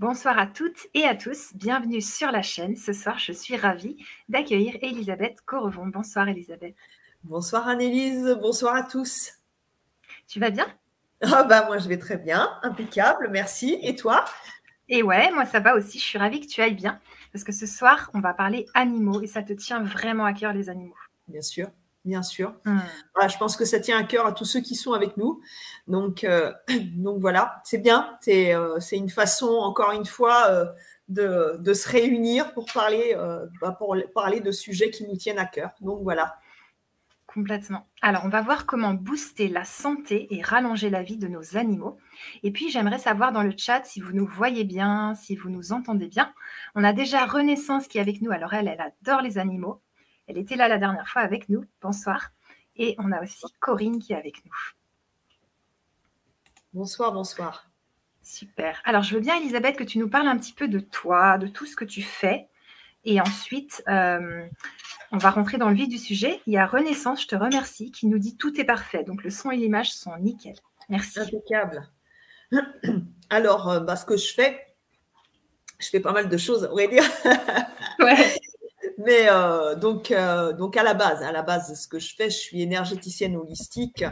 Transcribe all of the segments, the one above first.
Bonsoir à toutes et à tous, bienvenue sur la chaîne. Ce soir, je suis ravie d'accueillir Elisabeth Correvon. Bonsoir Elisabeth. Bonsoir Annelise, bonsoir à tous. Tu vas bien? Ah bah moi je vais très bien, impeccable, merci. Et toi? Et ouais, moi ça va aussi, je suis ravie que tu ailles bien parce que ce soir, on va parler animaux et ça te tient vraiment à cœur les animaux. Bien sûr, bien sûr. Hmm. Je pense que ça tient à cœur à tous ceux qui sont avec nous. Donc, euh, donc voilà, c'est bien. Euh, c'est une façon, encore une fois, euh, de, de, se réunir pour parler, bah, pour parler de sujets qui nous tiennent à cœur. Donc voilà. Complètement. Alors, on va voir comment booster la santé et rallonger la vie de nos animaux. Et puis, j'aimerais savoir dans le chat si vous nous voyez bien, si vous nous entendez bien. On a déjà Renaissance qui est avec nous. Alors, elle, elle adore les animaux. Elle était là la dernière fois avec nous. Bonsoir. Et on a aussi Corinne qui est avec nous. Bonsoir, bonsoir. Super. Alors, je veux bien, Elisabeth, que tu nous parles un petit peu de toi, de tout ce que tu fais. Et ensuite, euh, on va rentrer dans le vif du sujet. Il y a Renaissance, je te remercie, qui nous dit tout est parfait. Donc, le son et l'image sont nickel. Merci. Impeccable. Alors, euh, bah, ce que je fais, je fais pas mal de choses, on va dire. Ouais. Mais euh, donc, donc à la base, à la base, ce que je fais, je suis énergéticienne holistique.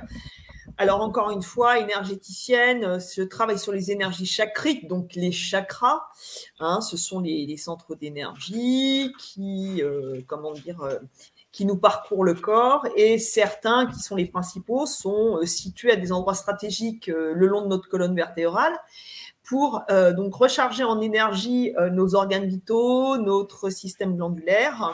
Alors encore une fois, énergéticienne, euh, je travaille sur les énergies chacriques, donc les chakras. Hein, ce sont les, centres d'énergie qui, euh, comment dire, euh, qui nous parcourent le corps et certains qui sont les principaux sont situés à des endroits stratégiques le long de notre colonne vertébrale pour donc recharger en énergie nos organes vitaux, notre système glandulaire,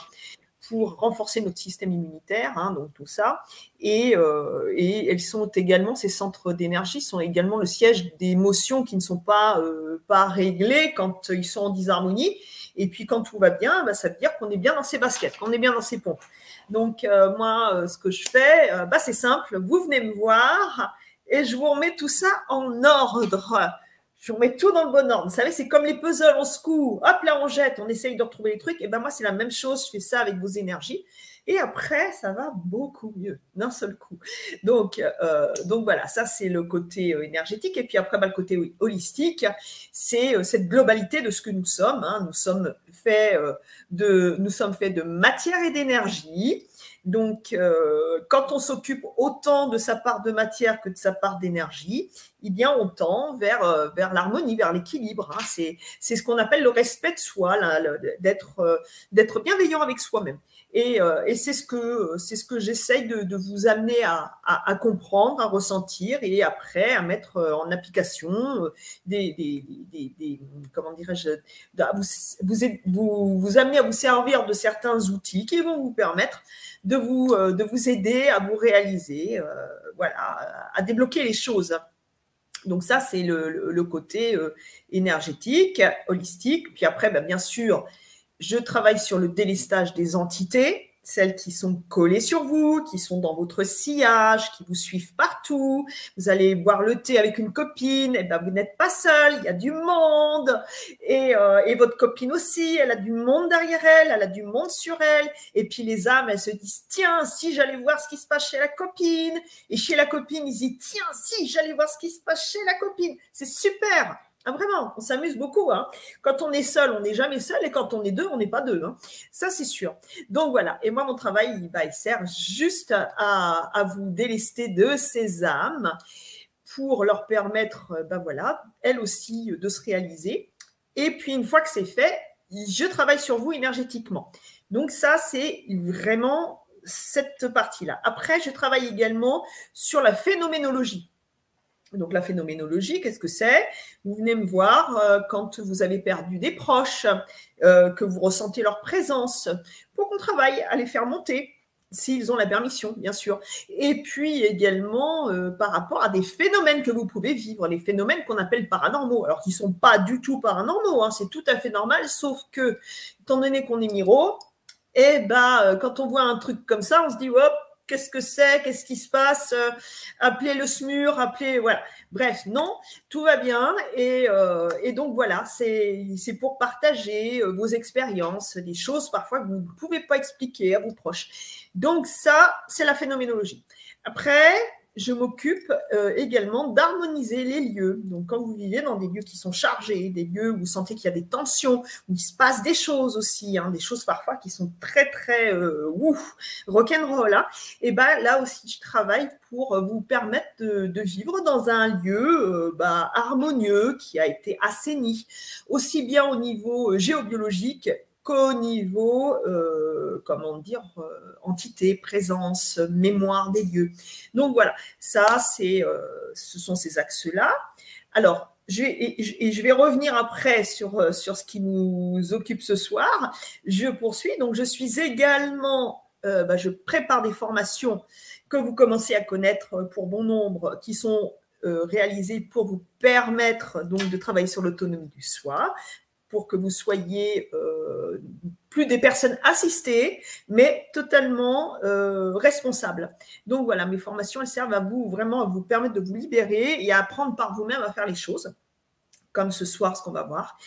pour renforcer notre système immunitaire, hein, donc tout ça. Et, euh, et, elles sont également, ces centres d'énergie sont également le siège d'émotions qui ne sont pas, euh, pas réglées quand ils sont en disharmonie. Et puis quand tout va bien, bah, ça veut dire qu'on est bien dans ses baskets, qu'on est bien dans ses pompes. Donc euh, moi, ce que je fais, bah, c'est simple, vous venez me voir et je vous remets tout ça en ordre je remets tout dans le bon ordre. Vous savez, c'est comme les puzzles, on secoue, hop là on jette, on essaye de retrouver les trucs. Et ben moi, c'est la même chose, je fais ça avec vos énergies. Et après, ça va beaucoup mieux d'un seul coup. Donc, euh, donc voilà, ça c'est le côté euh, énergétique. Et puis après, bah, le côté holistique, c'est euh, cette globalité de ce que nous sommes. Hein. Nous sommes faits de, nous sommes faits de matière et d'énergie. Donc, euh, quand on s'occupe autant de sa part de matière que de sa part d'énergie, eh bien, on tend vers, euh, vers l'harmonie, vers l'équilibre. Hein. C'est, c'est ce qu'on appelle le respect de soi, d'être, euh, d'être bienveillant avec soi-même. Et, et, c'est ce que, c'est ce que j'essaye de, vous amener à, comprendre, à ressentir et après à mettre en application des, des, comment dirais-je, vous, vous, amener à vous servir de certains outils qui vont vous permettre de vous, euh, de vous aider à vous réaliser, euh, voilà, à débloquer les choses. Donc ça, c'est le, côté euh, énergétique, holistique. Puis après, ben, bien sûr, je travaille sur le délestage des entités celles qui sont collées sur vous, qui sont dans votre sillage, qui vous suivent partout. Vous allez boire le thé avec une copine, et ben vous n'êtes pas seul, il y a du monde. Et, euh, et, votre copine aussi, elle a du monde derrière elle, elle a du monde sur elle. Et puis les âmes, elles se disent, tiens, si j'allais voir ce qui se passe chez la copine. Et chez la copine, ils disent, tiens, si j'allais voir ce qui se passe chez la copine. C'est super. Ah, vraiment, on s'amuse beaucoup. Hein. Quand on est seul, on n'est jamais seul. Et quand on est deux, on n'est pas deux. Hein. Ça, c'est sûr. Donc voilà. Et moi, mon travail, bah, il sert juste à, vous délester de ces âmes pour leur permettre, ben voilà, elles aussi, de se réaliser. Et puis, une fois que c'est fait, je travaille sur vous énergétiquement. Donc ça, c'est vraiment cette partie-là. Après, je travaille également sur la phénoménologie. Donc la phénoménologie, qu'est-ce que c'est? Vous venez me voir euh, quand vous avez perdu des proches, euh, que vous ressentez leur présence, pour qu'on travaille à les faire monter, s'ils ont la permission, bien sûr. Et puis également euh, par rapport à des phénomènes que vous pouvez vivre, les phénomènes qu'on appelle paranormaux, alors qui ne sont pas du tout paranormaux, hein, c'est tout à fait normal, sauf que, étant donné qu'on est miro, eh ben, quand on voit un truc comme ça, on se dit, hop, qu'est-ce que c'est, qu'est-ce qui se passe, euh, appelez le SMUR, appelez, voilà. Bref, non, tout va bien. Et, euh, donc voilà, c'est pour partager euh, vos expériences, des choses parfois que vous ne pouvez pas expliquer à vos proches. Donc ça, c'est la phénoménologie. Après, je m'occupe euh, également d'harmoniser les lieux. Donc, quand vous vivez dans des lieux qui sont chargés, des lieux où vous sentez qu'il y a des tensions, où il se passe des choses aussi, hein, des choses parfois qui sont très, très euh, ouf, rock'n'roll, hein, et ben là aussi, je travaille pour vous permettre de, vivre dans un lieu euh, bah, harmonieux qui a été assaini, aussi bien au niveau géobiologique qu'au niveau, euh, comment dire, euh, entité, présence, mémoire des lieux. Donc voilà, ça, c'est, euh, ce sont ces axes-là. Alors, je et, je vais revenir après sur, sur ce qui nous occupe ce soir. Je poursuis. Donc, je suis également, bah, je prépare des formations que vous commencez à connaître pour bon nombre, qui sont réalisées pour vous permettre donc de travailler sur l'autonomie du soi, pour que vous soyez euh, plus des personnes assistées, mais totalement euh, responsables. Donc voilà, mes formations, elles servent à vous vraiment à vous permettre de vous libérer et à apprendre par vous-même à faire les choses comme ce soir, ce qu'on va voir.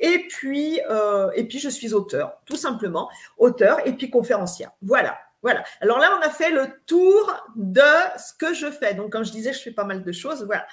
Et puis, euh, et puis, je suis auteur, tout simplement, auteur et puis conférencière. Voilà. Voilà. Alors là, on a fait le tour de ce que je fais. Donc, quand je disais, je fais pas mal de choses. Voilà.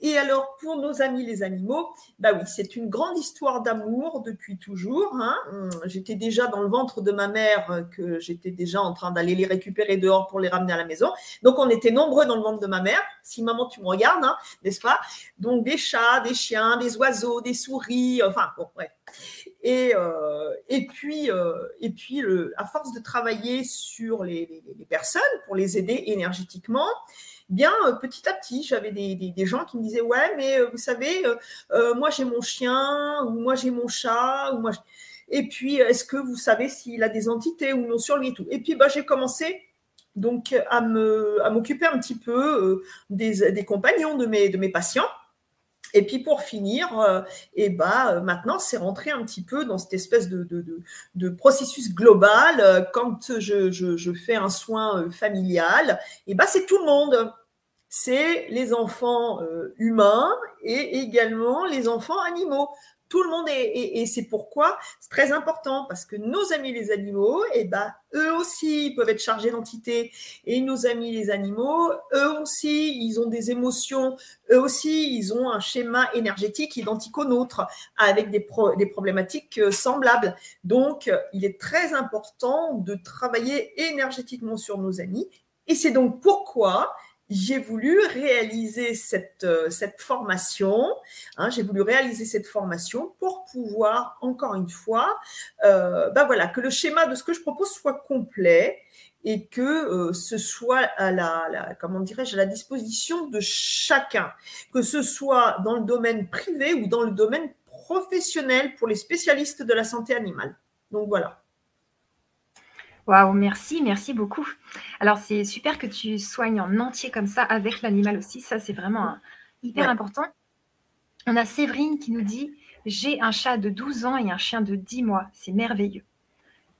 Et alors, pour nos amis les animaux, bah oui, c'est une grande histoire d'amour depuis toujours. Hein. Hum, j'étais déjà dans le ventre de ma mère, euh, que j'étais déjà en train d'aller les récupérer dehors pour les ramener à la maison. Donc, on était nombreux dans le ventre de ma mère. Si maman, tu me regardes, hein, n'est-ce pas? Donc, des chats, des chiens, des oiseaux, des souris. Enfin, bon, ouais. Et, euh, et puis, euh, et puis à force de travailler sur les, personnes pour les aider énergétiquement, bien euh, petit à petit, j'avais des, gens qui me disaient ouais, mais vous savez, moi j'ai mon chien ou moi j'ai mon chat ou moi. Et puis, est-ce que vous savez s'il a des entités ou non sur lui et tout? Et puis, bah, j'ai commencé donc à à m'occuper un petit peu des, des compagnons de mes de mes patients et puis pour finir, et euh, eh ben, euh, maintenant, c'est rentré un petit peu dans cette espèce de, de, processus global. Euh, quand je, je, fais un soin familial, et eh ben, c'est tout le monde. C'est les enfants humains et également les enfants animaux tout le monde est, et, c'est pourquoi c'est très important parce que nos amis les animaux, et eh ben, eux aussi peuvent être chargés d'entités et nos amis les animaux, eux aussi, ils ont des émotions, eux aussi, ils ont un schéma énergétique identique au nôtre avec des, des problématiques euh, semblables. Donc, il est très important de travailler énergétiquement sur nos amis. Et c'est donc pourquoi j'ai voulu réaliser cette, euh, cette formation. Hein, j'ai voulu réaliser cette formation pour pouvoir, encore une fois, euh, ben voilà, que le schéma de ce que je propose soit complet et que euh, ce soit à la, comment dirais-je à la disposition de chacun, que ce soit dans le domaine privé ou dans le domaine professionnel pour les spécialistes de la santé animale. Donc voilà. Waouh, merci, merci beaucoup. Alors, c'est super que tu soignes en entier comme ça avec l'animal aussi. Ça, c'est vraiment hyper important. On a Séverine qui nous dit J'ai un chat de 12 ans et un chien de 10 mois. C'est merveilleux.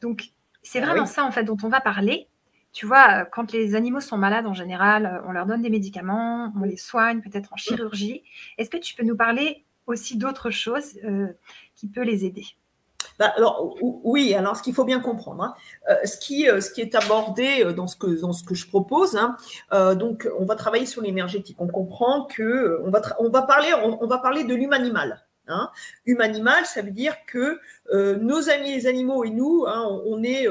Donc, c'est ah vraiment ça, en fait, dont on va parler. Tu vois, euh, quand les animaux sont malades en général, euh, on leur donne des médicaments, on les soigne, peut-être en chirurgie. Est-ce que tu peux nous parler aussi d'autres choses euh, qui peuvent les aider? Bah, alors, oui, alors ce qu'il faut bien comprendre, hein, euh, ce, qui, euh, ce qui est abordé euh, dans ce que, dans ce que je propose, hein, donc on va travailler sur l'énergétique. On comprend que on va, on va, parler, on, va parler de l'humain-animal. Hein. Humain-animal, ça veut dire que nos amis les animaux et nous, hein, on, est,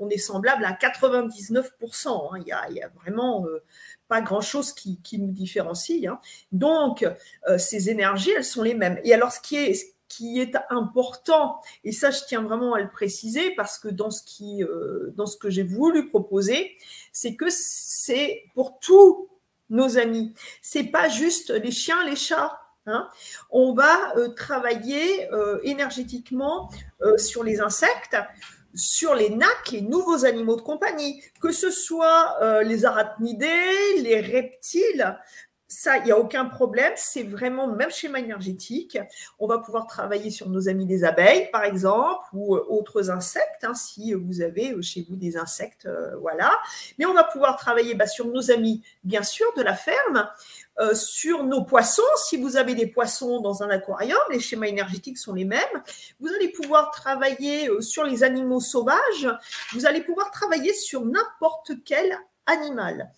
on est semblable à 99%. Il y, a, a, vraiment pas grand-chose qui, qui, nous différencie. Donc, ces énergies, elles sont les mêmes. Et alors, ce qui est qui est important, et ça je tiens vraiment à le préciser parce que dans ce, qui, euh, dans ce que j'ai voulu proposer, c'est que c'est pour tous nos amis. C'est pas juste les chiens, les chats. Hein. On va euh, travailler euh, énergétiquement sur les insectes, sur les nacs, les nouveaux animaux de compagnie, que ce soit les arachnidés, les reptiles, ça, il n'y a aucun problème. C'est vraiment le même schéma énergétique. On va pouvoir travailler sur nos amis des abeilles, par exemple, ou euh, autres insectes, hein, si vous avez euh, chez vous des insectes, euh, voilà. Mais on va pouvoir travailler bah, sur nos amis, bien sûr, de la ferme, sur nos poissons. Si vous avez des poissons dans un aquarium, les schémas énergétiques sont les mêmes. Vous allez pouvoir travailler sur les animaux sauvages. Vous allez pouvoir travailler sur n'importe quel animal.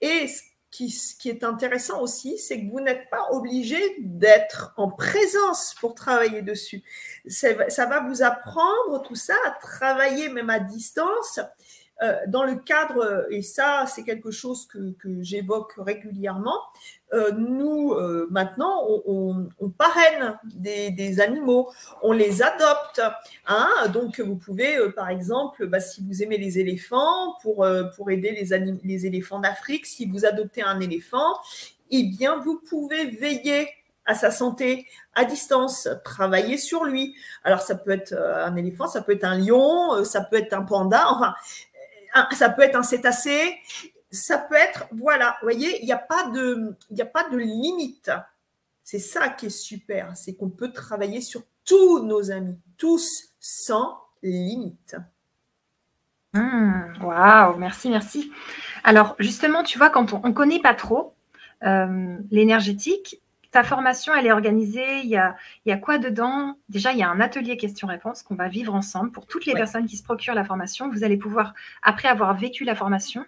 Et qui, qui est intéressant aussi, c'est que vous n'êtes pas obligé d'être en présence pour travailler dessus. Ça va vous apprendre tout ça à travailler même à distance euh, dans le cadre, et ça c'est quelque chose que, que j'évoque régulièrement, euh, nous euh, maintenant on, parraine des, des, animaux, on les adopte. Hein Donc vous pouvez par exemple, bah, si vous aimez les éléphants, pour, pour aider les, les éléphants d'Afrique, si vous adoptez un éléphant, eh bien vous pouvez veiller à sa santé à distance, travailler sur lui. Alors ça peut être un éléphant, ça peut être un lion, ça peut être un panda, enfin ça peut être un cétacé, ça peut être, voilà, vous voyez, il n'y a, pas de, a pas de limite. C'est ça qui est super, c'est qu'on peut travailler sur tous nos amis, tous sans limite. Mmh, waouh, merci, merci. Alors justement, tu vois, quand on ne connaît pas trop euh, l'énergétique, ta formation, elle est organisée. Il y a, il y a quoi dedans? Déjà, il y a un atelier questions-réponses qu'on va vivre ensemble pour toutes les personnes qui se procurent la formation. Vous allez pouvoir, après avoir vécu la formation,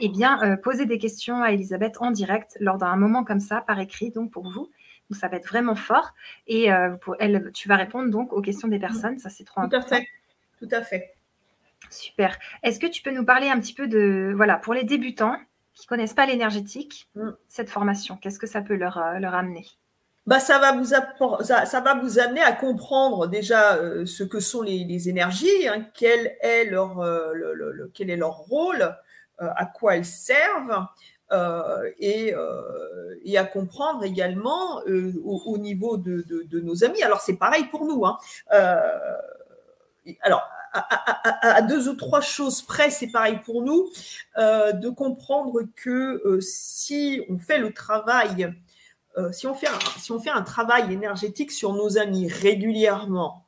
eh bien, euh, poser des questions à Elisabeth en direct lors d'un moment comme ça, par écrit, donc pour vous. Donc, ça va être vraiment fort. Et euh, pour elle, tu vas répondre donc aux questions des personnes. Ça, c'est trop Tout important. À fait. Tout à fait. Super. Est-ce que tu peux nous parler un petit peu de, voilà, pour les débutants, qui connaissent pas l'énergétique, mm. cette formation, qu'est-ce que ça peut leur, euh, leur amener? Bah, ça, va vous ça, ça, va vous amener à comprendre déjà euh, ce que sont les, énergies, hein, quel, est leur, euh, le, quel est leur rôle, à quoi elles servent, et, et, à comprendre également au, niveau de, de, nos amis. Alors c'est pareil pour nous. Hein. alors à, deux ou trois choses près, c'est pareil pour nous, euh, de comprendre que euh, si on fait le travail, euh, si, on fait si on fait un travail énergétique sur nos amis régulièrement,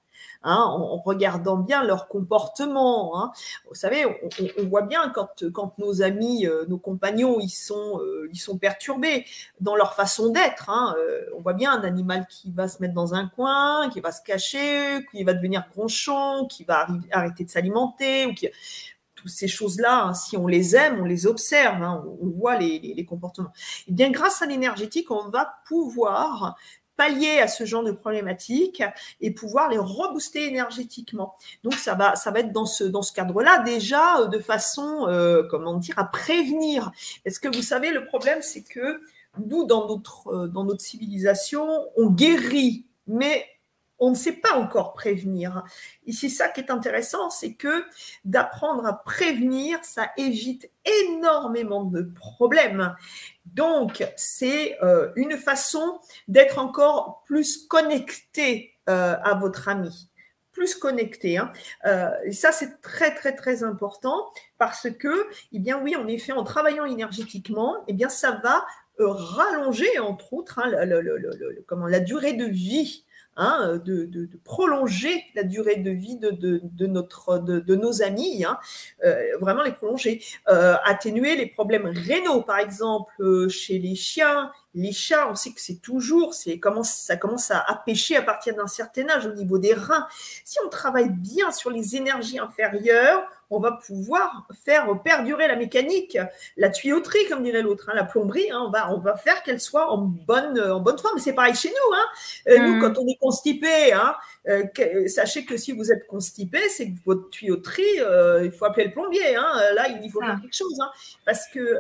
Hein, en, regardant bien leur comportement. Hein. Vous savez, on, voit bien quand, quand nos amis, euh, nos compagnons, ils sont, euh, ils sont perturbés dans leur façon d'être. Hein. Euh, on voit bien un animal qui va se mettre dans un coin, qui va se cacher, qui va devenir gronchon, qui va arrêter de s'alimenter, ou qui ces choses-là, si on les aime, on les observe, on, voit les, les, comportements. Et eh bien, grâce à l'énergétique, on va pouvoir pallier à ce genre de problématiques et pouvoir les rebooster énergétiquement. Donc ça va, ça va être dans ce, dans ce cadre-là déjà euh, de façon, euh, comment dire, à prévenir. Est-ce que vous savez, le problème, c'est que nous, dans notre, euh, dans notre civilisation, on guérit, mais on ne sait pas encore prévenir. Et c'est ça qui est intéressant, c'est que d'apprendre à prévenir, ça évite énormément de problèmes. Donc, c'est euh, une façon d'être encore plus connecté euh, à votre ami plus connecté. Hein. Euh, et ça, c'est très, très, très important parce que, eh bien, oui, en effet, en travaillant énergétiquement, eh bien, ça va rallonger, entre autres, hein, la durée de vie Hein, de, prolonger la durée de vie de, notre, de, nos amis, hein, euh, vraiment les prolonger, euh, atténuer les problèmes rénaux, par exemple, euh, chez les chiens, les chats, on sait que c'est toujours, c'est ça commence à, à pêcher à partir d'un certain âge au niveau des reins. Si on travaille bien sur les énergies inférieures, on va pouvoir faire perdurer la mécanique, la tuyauterie, comme dirait l'autre, hein, la plomberie, hein, on, va, on va faire qu'elle soit en bonne, en bonne forme. C'est pareil chez nous. Hein. Euh, nous, mm. quand on est constipé, hein, euh, sachez que si vous êtes constipé, c'est que votre tuyauterie, euh, il faut appeler le plombier. Hein. Là, il faut faire quelque chose. Parce que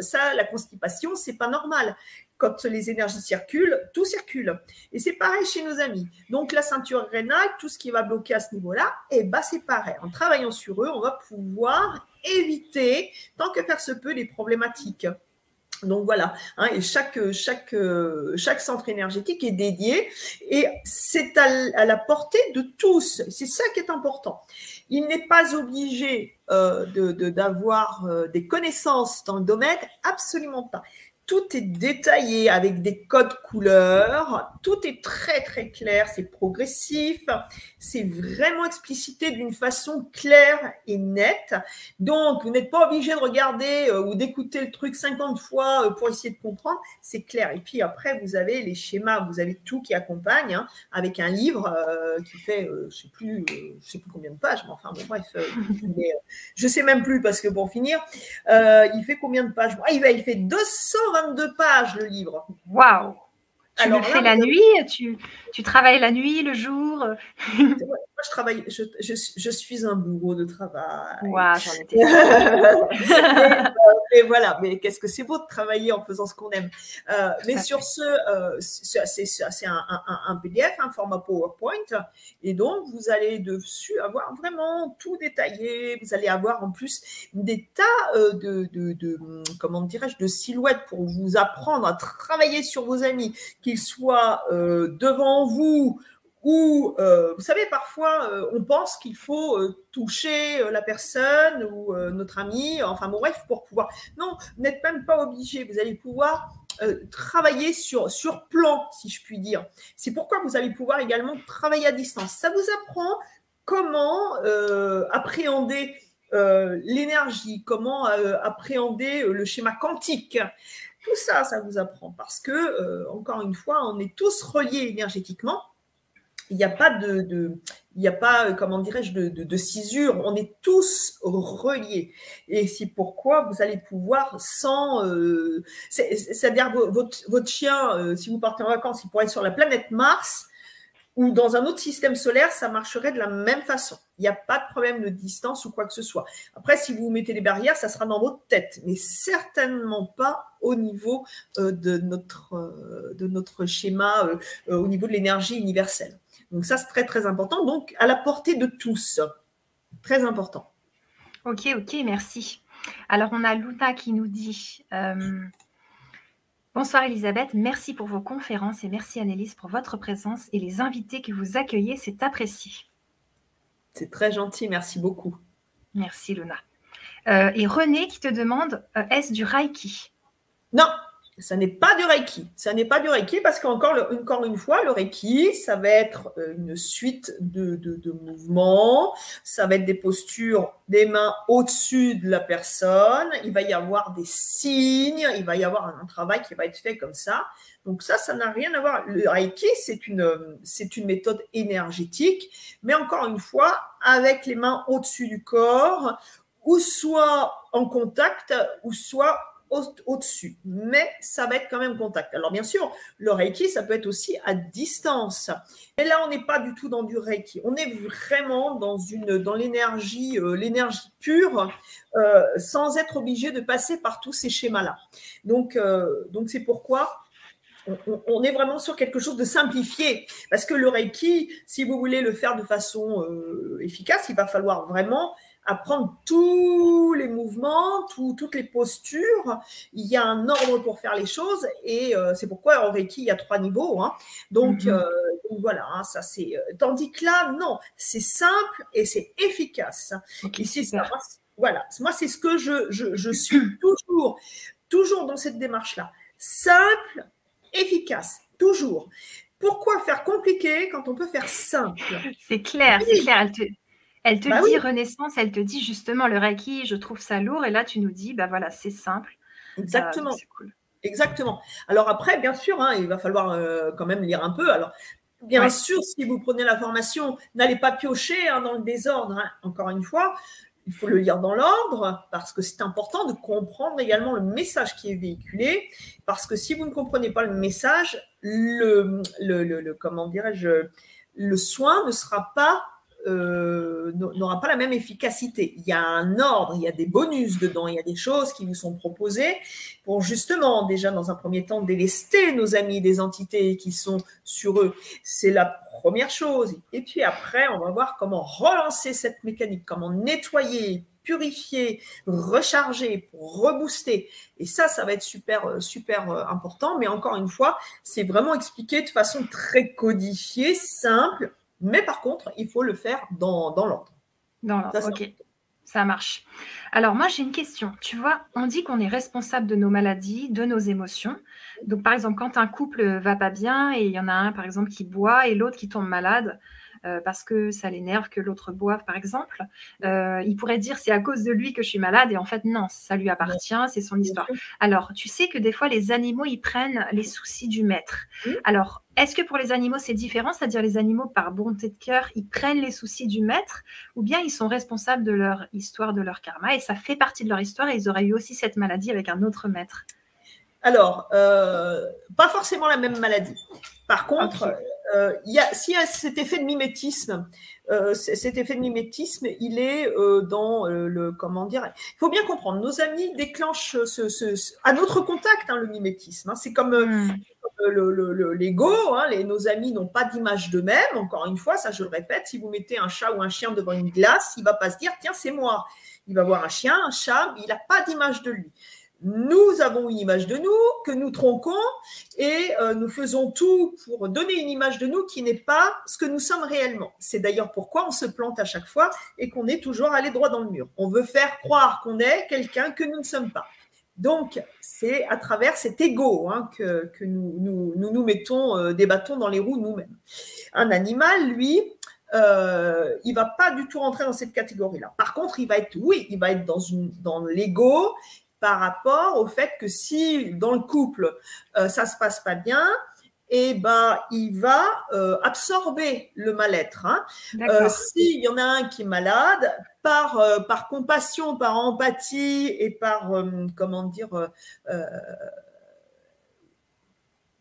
ça, la constipation, c'est pas normal quand les énergies circulent, tout circule. Et c'est pareil chez nos amis. Donc la ceinture rénale, tout ce qui va bloquer à ce niveau-là, eh ben, c'est pareil. En travaillant sur eux, on va pouvoir éviter, tant que faire se peut, les problématiques. Donc voilà, hein, et chaque, chaque, chaque centre énergétique est dédié et c'est à, la portée de tous. C'est ça qui est important. Il n'est pas obligé euh, d'avoir euh, des connaissances dans le domaine, absolument pas tout est détaillé avec des codes couleurs. Tout est très très clair, c'est progressif, c'est vraiment explicité d'une façon claire et nette. Donc, vous n'êtes pas obligé de regarder euh, ou d'écouter le truc 50 fois euh, pour essayer de comprendre. C'est clair. Et puis après, vous avez les schémas, vous avez tout qui accompagne hein, avec un livre euh, qui fait, je sais plus, je sais plus combien de pages, mais enfin bon bref, je sais même plus parce que pour finir, il fait combien de pages? Ah, il, il fait 222 pages le livre. Waouh. Tu le fais la nuit tu, tu, travailles la nuit, le jour je travaille, je, je, suis un bourreau de travail. Wow, j'en étais. et, voilà, mais qu'est-ce que c'est beau de travailler en faisant ce qu'on aime. Euh, mais sur ce, euh, c'est un, un, un, PDF, un format PowerPoint, et donc vous allez dessus avoir vraiment tout détaillé. Vous allez avoir en plus des tas euh, de, de, de comment dirais-je, de silhouettes pour vous apprendre à travailler sur vos amis, qu'ils soient devant vous où, euh, vous savez, parfois, euh, on pense qu'il faut euh, toucher la personne ou notre ami, enfin bon, bref, pour pouvoir. Non, vous n'êtes même pas obligé. Vous allez pouvoir travailler sur, sur plan, si je puis dire. C'est pourquoi vous allez pouvoir également travailler à distance. Ça vous apprend comment appréhender l'énergie, comment appréhender le schéma quantique. Tout ça, ça vous apprend parce que, encore une fois, on est tous reliés énergétiquement il n'y a pas de, il n'y a pas, euh, comment dirais-je, de, cisure. On est tous reliés. Et c'est pourquoi vous allez pouvoir sans, euh, c'est-à-dire votre, votre chien, euh, si vous partez en vacances, il pourrait être sur la planète Mars ou dans un autre système solaire, ça marcherait de la même façon. Il n'y a pas de problème de distance ou quoi que ce soit. Après, si vous mettez les barrières, ça sera dans votre tête, mais certainement pas au niveau de, notre, de notre schéma, au niveau de l'énergie universelle. Donc ça, c'est très, très important. Donc, à la portée de tous. Très important. Ok, ok, merci. Alors, on a Luna qui nous dit euh, Bonsoir Elisabeth, merci pour vos conférences et merci Annelise pour votre présence et les invités que vous accueillez, c'est apprécié. C'est très gentil, merci beaucoup. Merci Luna. Euh, et René qui te demande euh, Est-ce du Reiki? Non, ça n'est pas du Reiki. Ça n'est pas du Reiki parce qu'encore encore une fois, le Reiki, ça va être euh, une suite de, mouvements, ça va être des postures des mains au-dessus de la personne, il va y avoir des signes, il va y avoir un, travail qui va être fait comme ça. Donc ça, ça n'a rien à voir. Le Reiki, c'est une méthode énergétique, mais encore une fois, avec les mains au-dessus du corps, ou soit en contact, ou soit au-dessus, mais ça va être quand même contact. Alors bien sûr, le Reiki, ça peut être aussi à distance. Et là, on n'est pas du tout dans du Reiki. On est vraiment dans dans l'énergie euh, pure, euh, sans être obligé de passer par tous ces schémas-là. Donc euh, donc c'est pourquoi on, est vraiment sur quelque chose de simplifié. Parce que le Reiki, si vous voulez le faire de façon efficace, il va falloir vraiment apprendre tous les mouvements, toutes les postures. Il y a un ordre pour faire les choses et euh, c'est pourquoi en Reiki, il y a trois niveaux. Hein. Donc, mhm. euh, voilà, hein, ça c'est. Euh, tandis que là, non, c'est simple et c'est efficace. et c'est ça. voilà, moi c'est ce que je, je suis toujours, toujours dans cette démarche-là. Simple, efficace, toujours. Pourquoi faire compliqué quand on peut faire simple? C'est clair, c'est clair. Elle te bah dit Renaissance, elle te dit justement le Reiki, je trouve ça lourd. Et là, tu nous dis, bah voilà, c'est simple. Exactement. Exactement. Alors après, bien sûr, hein, il va falloir euh, quand même lire un peu. Alors, bien sûr, si vous prenez la formation, n'allez pas piocher hein, dans le désordre. Hein. Encore une fois, il faut le lire dans l'ordre parce que c'est important de comprendre également le message qui est véhiculé. Parce que si vous ne comprenez pas le message, le, le, le comment dirais-je, le soin ne sera pas euh, n'aura pas la même efficacité. Il y a un ordre, il y a des bonus dedans, il y a des choses qui nous sont proposées pour justement, déjà dans un premier temps, délester nos amis des entités qui sont sur eux. C'est la première chose. Et puis après, on va voir comment relancer cette mécanique, comment nettoyer, purifier, recharger, pour rebooster. Et ça, ça va être super, euh, super euh, important. Mais encore une fois, c'est vraiment expliqué de façon très codifiée, simple mais par contre, il faut le faire dans, dans l'ordre. Dans l'ordre, ok. Ça marche. Alors moi j'ai une question. Tu vois, on dit qu'on est responsable de nos maladies, de nos émotions. Donc par exemple, quand un couple va pas bien et il y en a un par exemple qui boit et l'autre qui tombe malade, euh, parce que ça l'énerve que l'autre boive, par exemple. Euh, il pourrait dire c'est à cause de lui que je suis malade et en fait non, ça lui appartient, c'est son histoire. Alors, tu sais que des fois les animaux ils prennent les soucis du maître. Alors, est-ce que pour les animaux c'est différent, c'est-à-dire les animaux par bonté de cœur ils prennent les soucis du maître ou bien ils sont responsables de leur histoire, de leur karma et ça fait partie de leur histoire et ils auraient eu aussi cette maladie avec un autre maître? Alors, euh, pas forcément la même maladie. Par contre, euh, il y a, s'il y a cet effet de mimétisme, euh, cet effet de mimétisme, il est euh, dans le comment dire. Il faut bien comprendre, nos amis déclenchent ce, à notre contact hein, le mimétisme. Hein. c'est comme, hmm. l'ego. Hein, les, nos amis n'ont pas d'image d'eux-mêmes. Encore une fois, ça je le répète, si vous mettez un chat ou un chien devant une glace, il va pas se dire tiens c'est moi. Il va voir un chien, un chat, il n'a pas d'image de lui nous avons une image de nous que nous tronquons et euh, nous faisons tout pour donner une image de nous qui n'est pas ce que nous sommes réellement. C'est d'ailleurs pourquoi on se plante à chaque fois et qu'on est toujours allé droit dans le mur. On veut faire croire qu'on est quelqu'un que nous ne sommes pas. Donc, c'est à travers cet ego hein, que, nous, nous, mettons euh, des bâtons dans les roues nous-mêmes. Un animal, lui, euh, il va pas du tout rentrer dans cette catégorie-là. Par contre, il va être, oui, il va être dans, dans l'ego, par rapport au fait que si dans le couple ça euh, ça se passe pas bien, et eh ben, il va euh, absorber le mal-être. Hein. Euh, s'il y en a un qui est malade, par, par compassion, par empathie et par, comment dire,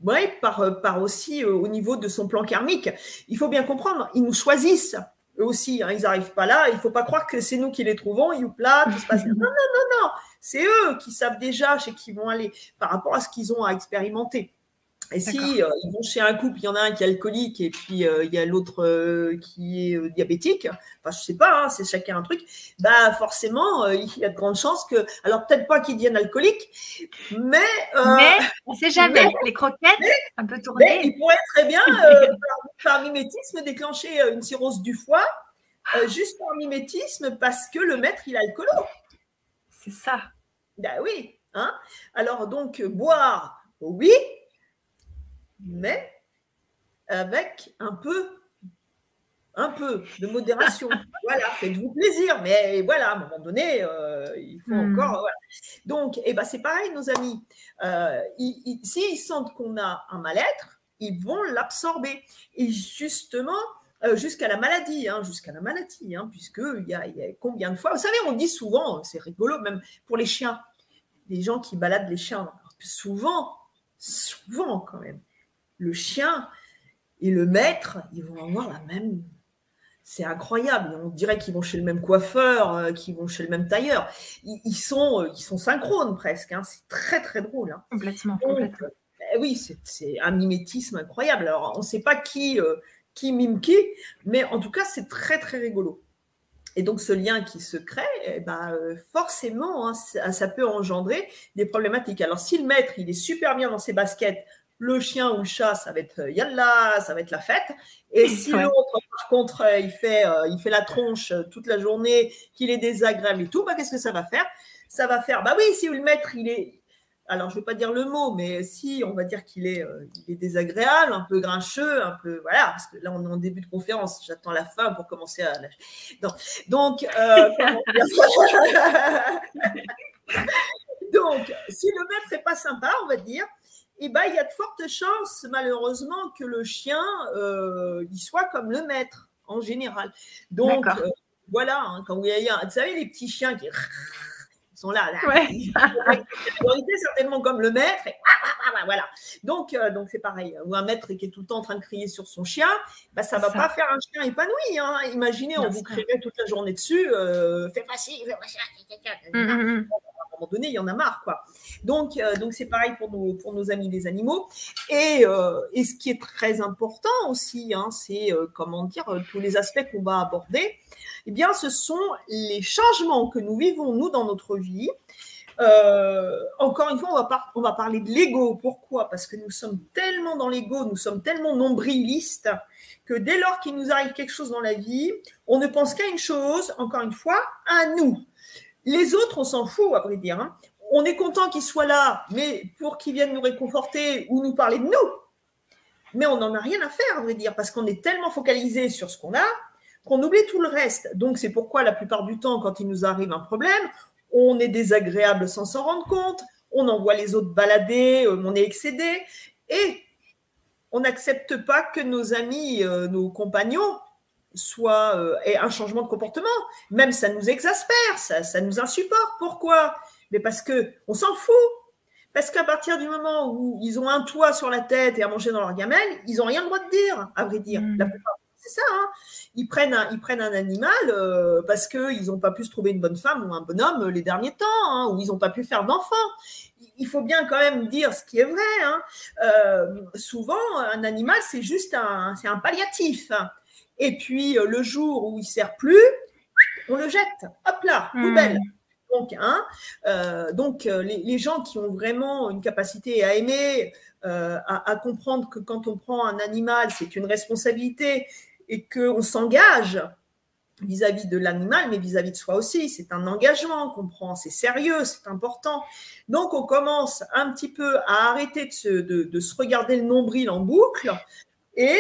ouais, par, par aussi au niveau de son plan karmique, il faut bien comprendre, ils nous choisissent eux aussi, hein, ils n'arrivent pas là. Il ne faut pas croire que c'est nous qui les trouvons, ils là, tout se passe bien. Non, non, non, non. C'est eux qui savent déjà chez qui ils vont aller par rapport à ce qu'ils ont à expérimenter. Et si euh, ils vont chez un couple, il y en a un qui est alcoolique et puis euh, il y a l'autre euh, qui est diabétique, enfin je sais pas, hein, c'est chacun un truc, bah forcément il y a de grandes chances que, alors peut-être pas qu'ils deviennent alcooliques, mais mais on sait jamais, les croquettes un peu tournées. Mais il pourrait très bien par, mimétisme déclencher une cirrhose du foie, juste par mimétisme parce que le maître il a alcoolo. C'est ça. Ben oui, hein. Alors donc boire, oui, mais avec un peu, un peu de modération. voilà, faites-vous plaisir, mais voilà, à un moment donné, euh, il faut hmm. encore. Donc, eh ben, c'est pareil, nos amis. Euh, s'ils sentent qu'on a un mal-être, ils vont l'absorber. Et justement, euh, jusqu'à la maladie, hein, jusqu'à la maladie, hein, puisque il y, a, combien de fois, vous savez, on dit souvent, c'est rigolo, même pour les chiens, les gens qui baladent les chiens, souvent, souvent quand même, le chien et le maître, ils vont avoir la même. C'est incroyable. On dirait qu'ils vont chez le même coiffeur, euh, qu'ils vont chez le même tailleur. Ils, sont, euh, ils sont synchrones presque. Hein. C'est très très drôle. Hein. Complètement. Ben oui, c'est un mimétisme incroyable. Alors, on ne sait pas qui, euh, qui mime qui, mais en tout cas, c'est très très rigolo. Et donc, ce lien qui se crée, eh ben, forcément, hein, ça, ça, peut engendrer des problématiques. Alors, si le maître, il est super bien dans ses baskets, le chien ou le chat, ça va être euh, yalla, ça va être la fête. Et si l'autre, par contre, euh, il fait, euh, il fait la tronche toute la journée, qu'il est désagréable et tout, bah, qu'est-ce que ça va faire? Ça va faire, bah oui, si le maître, il est, alors je ne vais pas dire le mot, mais si, on va dire qu'il est, il est désagréable, un peu grincheux, un peu, voilà, parce que là, on est en début de conférence, j'attends la fin pour commencer à... Donc, donc, donc, si le maître n'est pas sympa, on va dire, eh ben, il y a de fortes chances, malheureusement, que le chien euh, il soit comme le maître en général. Donc, euh, voilà, hein, quand vous voyez, vous savez, les petits chiens qui sont là, là ouais. certainement comme le maître. voilà. Donc, euh, donc c'est pareil. Ou un maître qui est tout le temps en train de crier sur son chien, bah, ça ne va pas faire un chien épanoui. Hein. Imaginez, on vous crierait toute la journée dessus, fais pas ci, fais pas ça moment donné, il y en a marre, quoi. Donc, euh, donc c'est pareil pour nos, pour nos amis les animaux. Et, euh, et ce qui est très important aussi, hein, c'est euh, comment dire tous les aspects qu'on va aborder. Eh bien, ce sont les changements que nous vivons nous dans notre vie. Encore une fois, on va, on va parler de l'ego. Pourquoi? Parce que nous sommes tellement dans l'ego, nous sommes tellement nombrilistes que dès lors qu'il nous arrive quelque chose dans la vie, on ne pense qu'à une chose, encore une fois, à nous. Les autres, on s'en fout, à vrai dire. Hein. On est content qu'ils soient là, mais pour qu'ils viennent nous réconforter ou nous parler de nous. Mais on n'en a rien à faire, à vrai dire, parce qu'on est tellement focalisé sur ce qu'on a qu'on oublie tout le reste. Donc, c'est pourquoi la plupart du temps, quand il nous arrive un problème, on est désagréable sans s'en rendre compte, on envoie les autres balader, euh, on est excédé, et on n'accepte pas que nos amis, euh, nos compagnons, soient euh, un changement de comportement. Même ça nous exaspère, ça, ça nous insupporte. Pourquoi? Mais parce que on s'en fout. Parce qu'à partir du moment où ils ont un toit sur la tête et à manger dans leur gamelle, ils n'ont rien le droit de dire, à vrai dire. La mmh. plupart c'est ça. Hein. Ils, prennent un, ils prennent un animal euh, parce qu'ils n'ont pas pu se trouver une bonne femme ou un bonhomme les derniers temps, hein, ou ils n'ont pas pu faire d'enfants. Il faut bien quand même dire ce qui est vrai. Hein. Euh, souvent, un animal, c'est juste un, c'est un palliatif. Et puis, euh, le jour où il ne sert plus, on le jette. Hop là, hmm. poubelle. Donc, hein, donc les, gens qui ont vraiment une capacité à aimer, à, à, comprendre que quand on prend un animal, c'est une responsabilité et qu'on s'engage vis-à-vis de l'animal, mais vis-à-vis de soi aussi. C'est un engagement qu'on prend, c'est sérieux, c'est important. Donc on commence un petit peu à arrêter de se, de se regarder le nombril en boucle et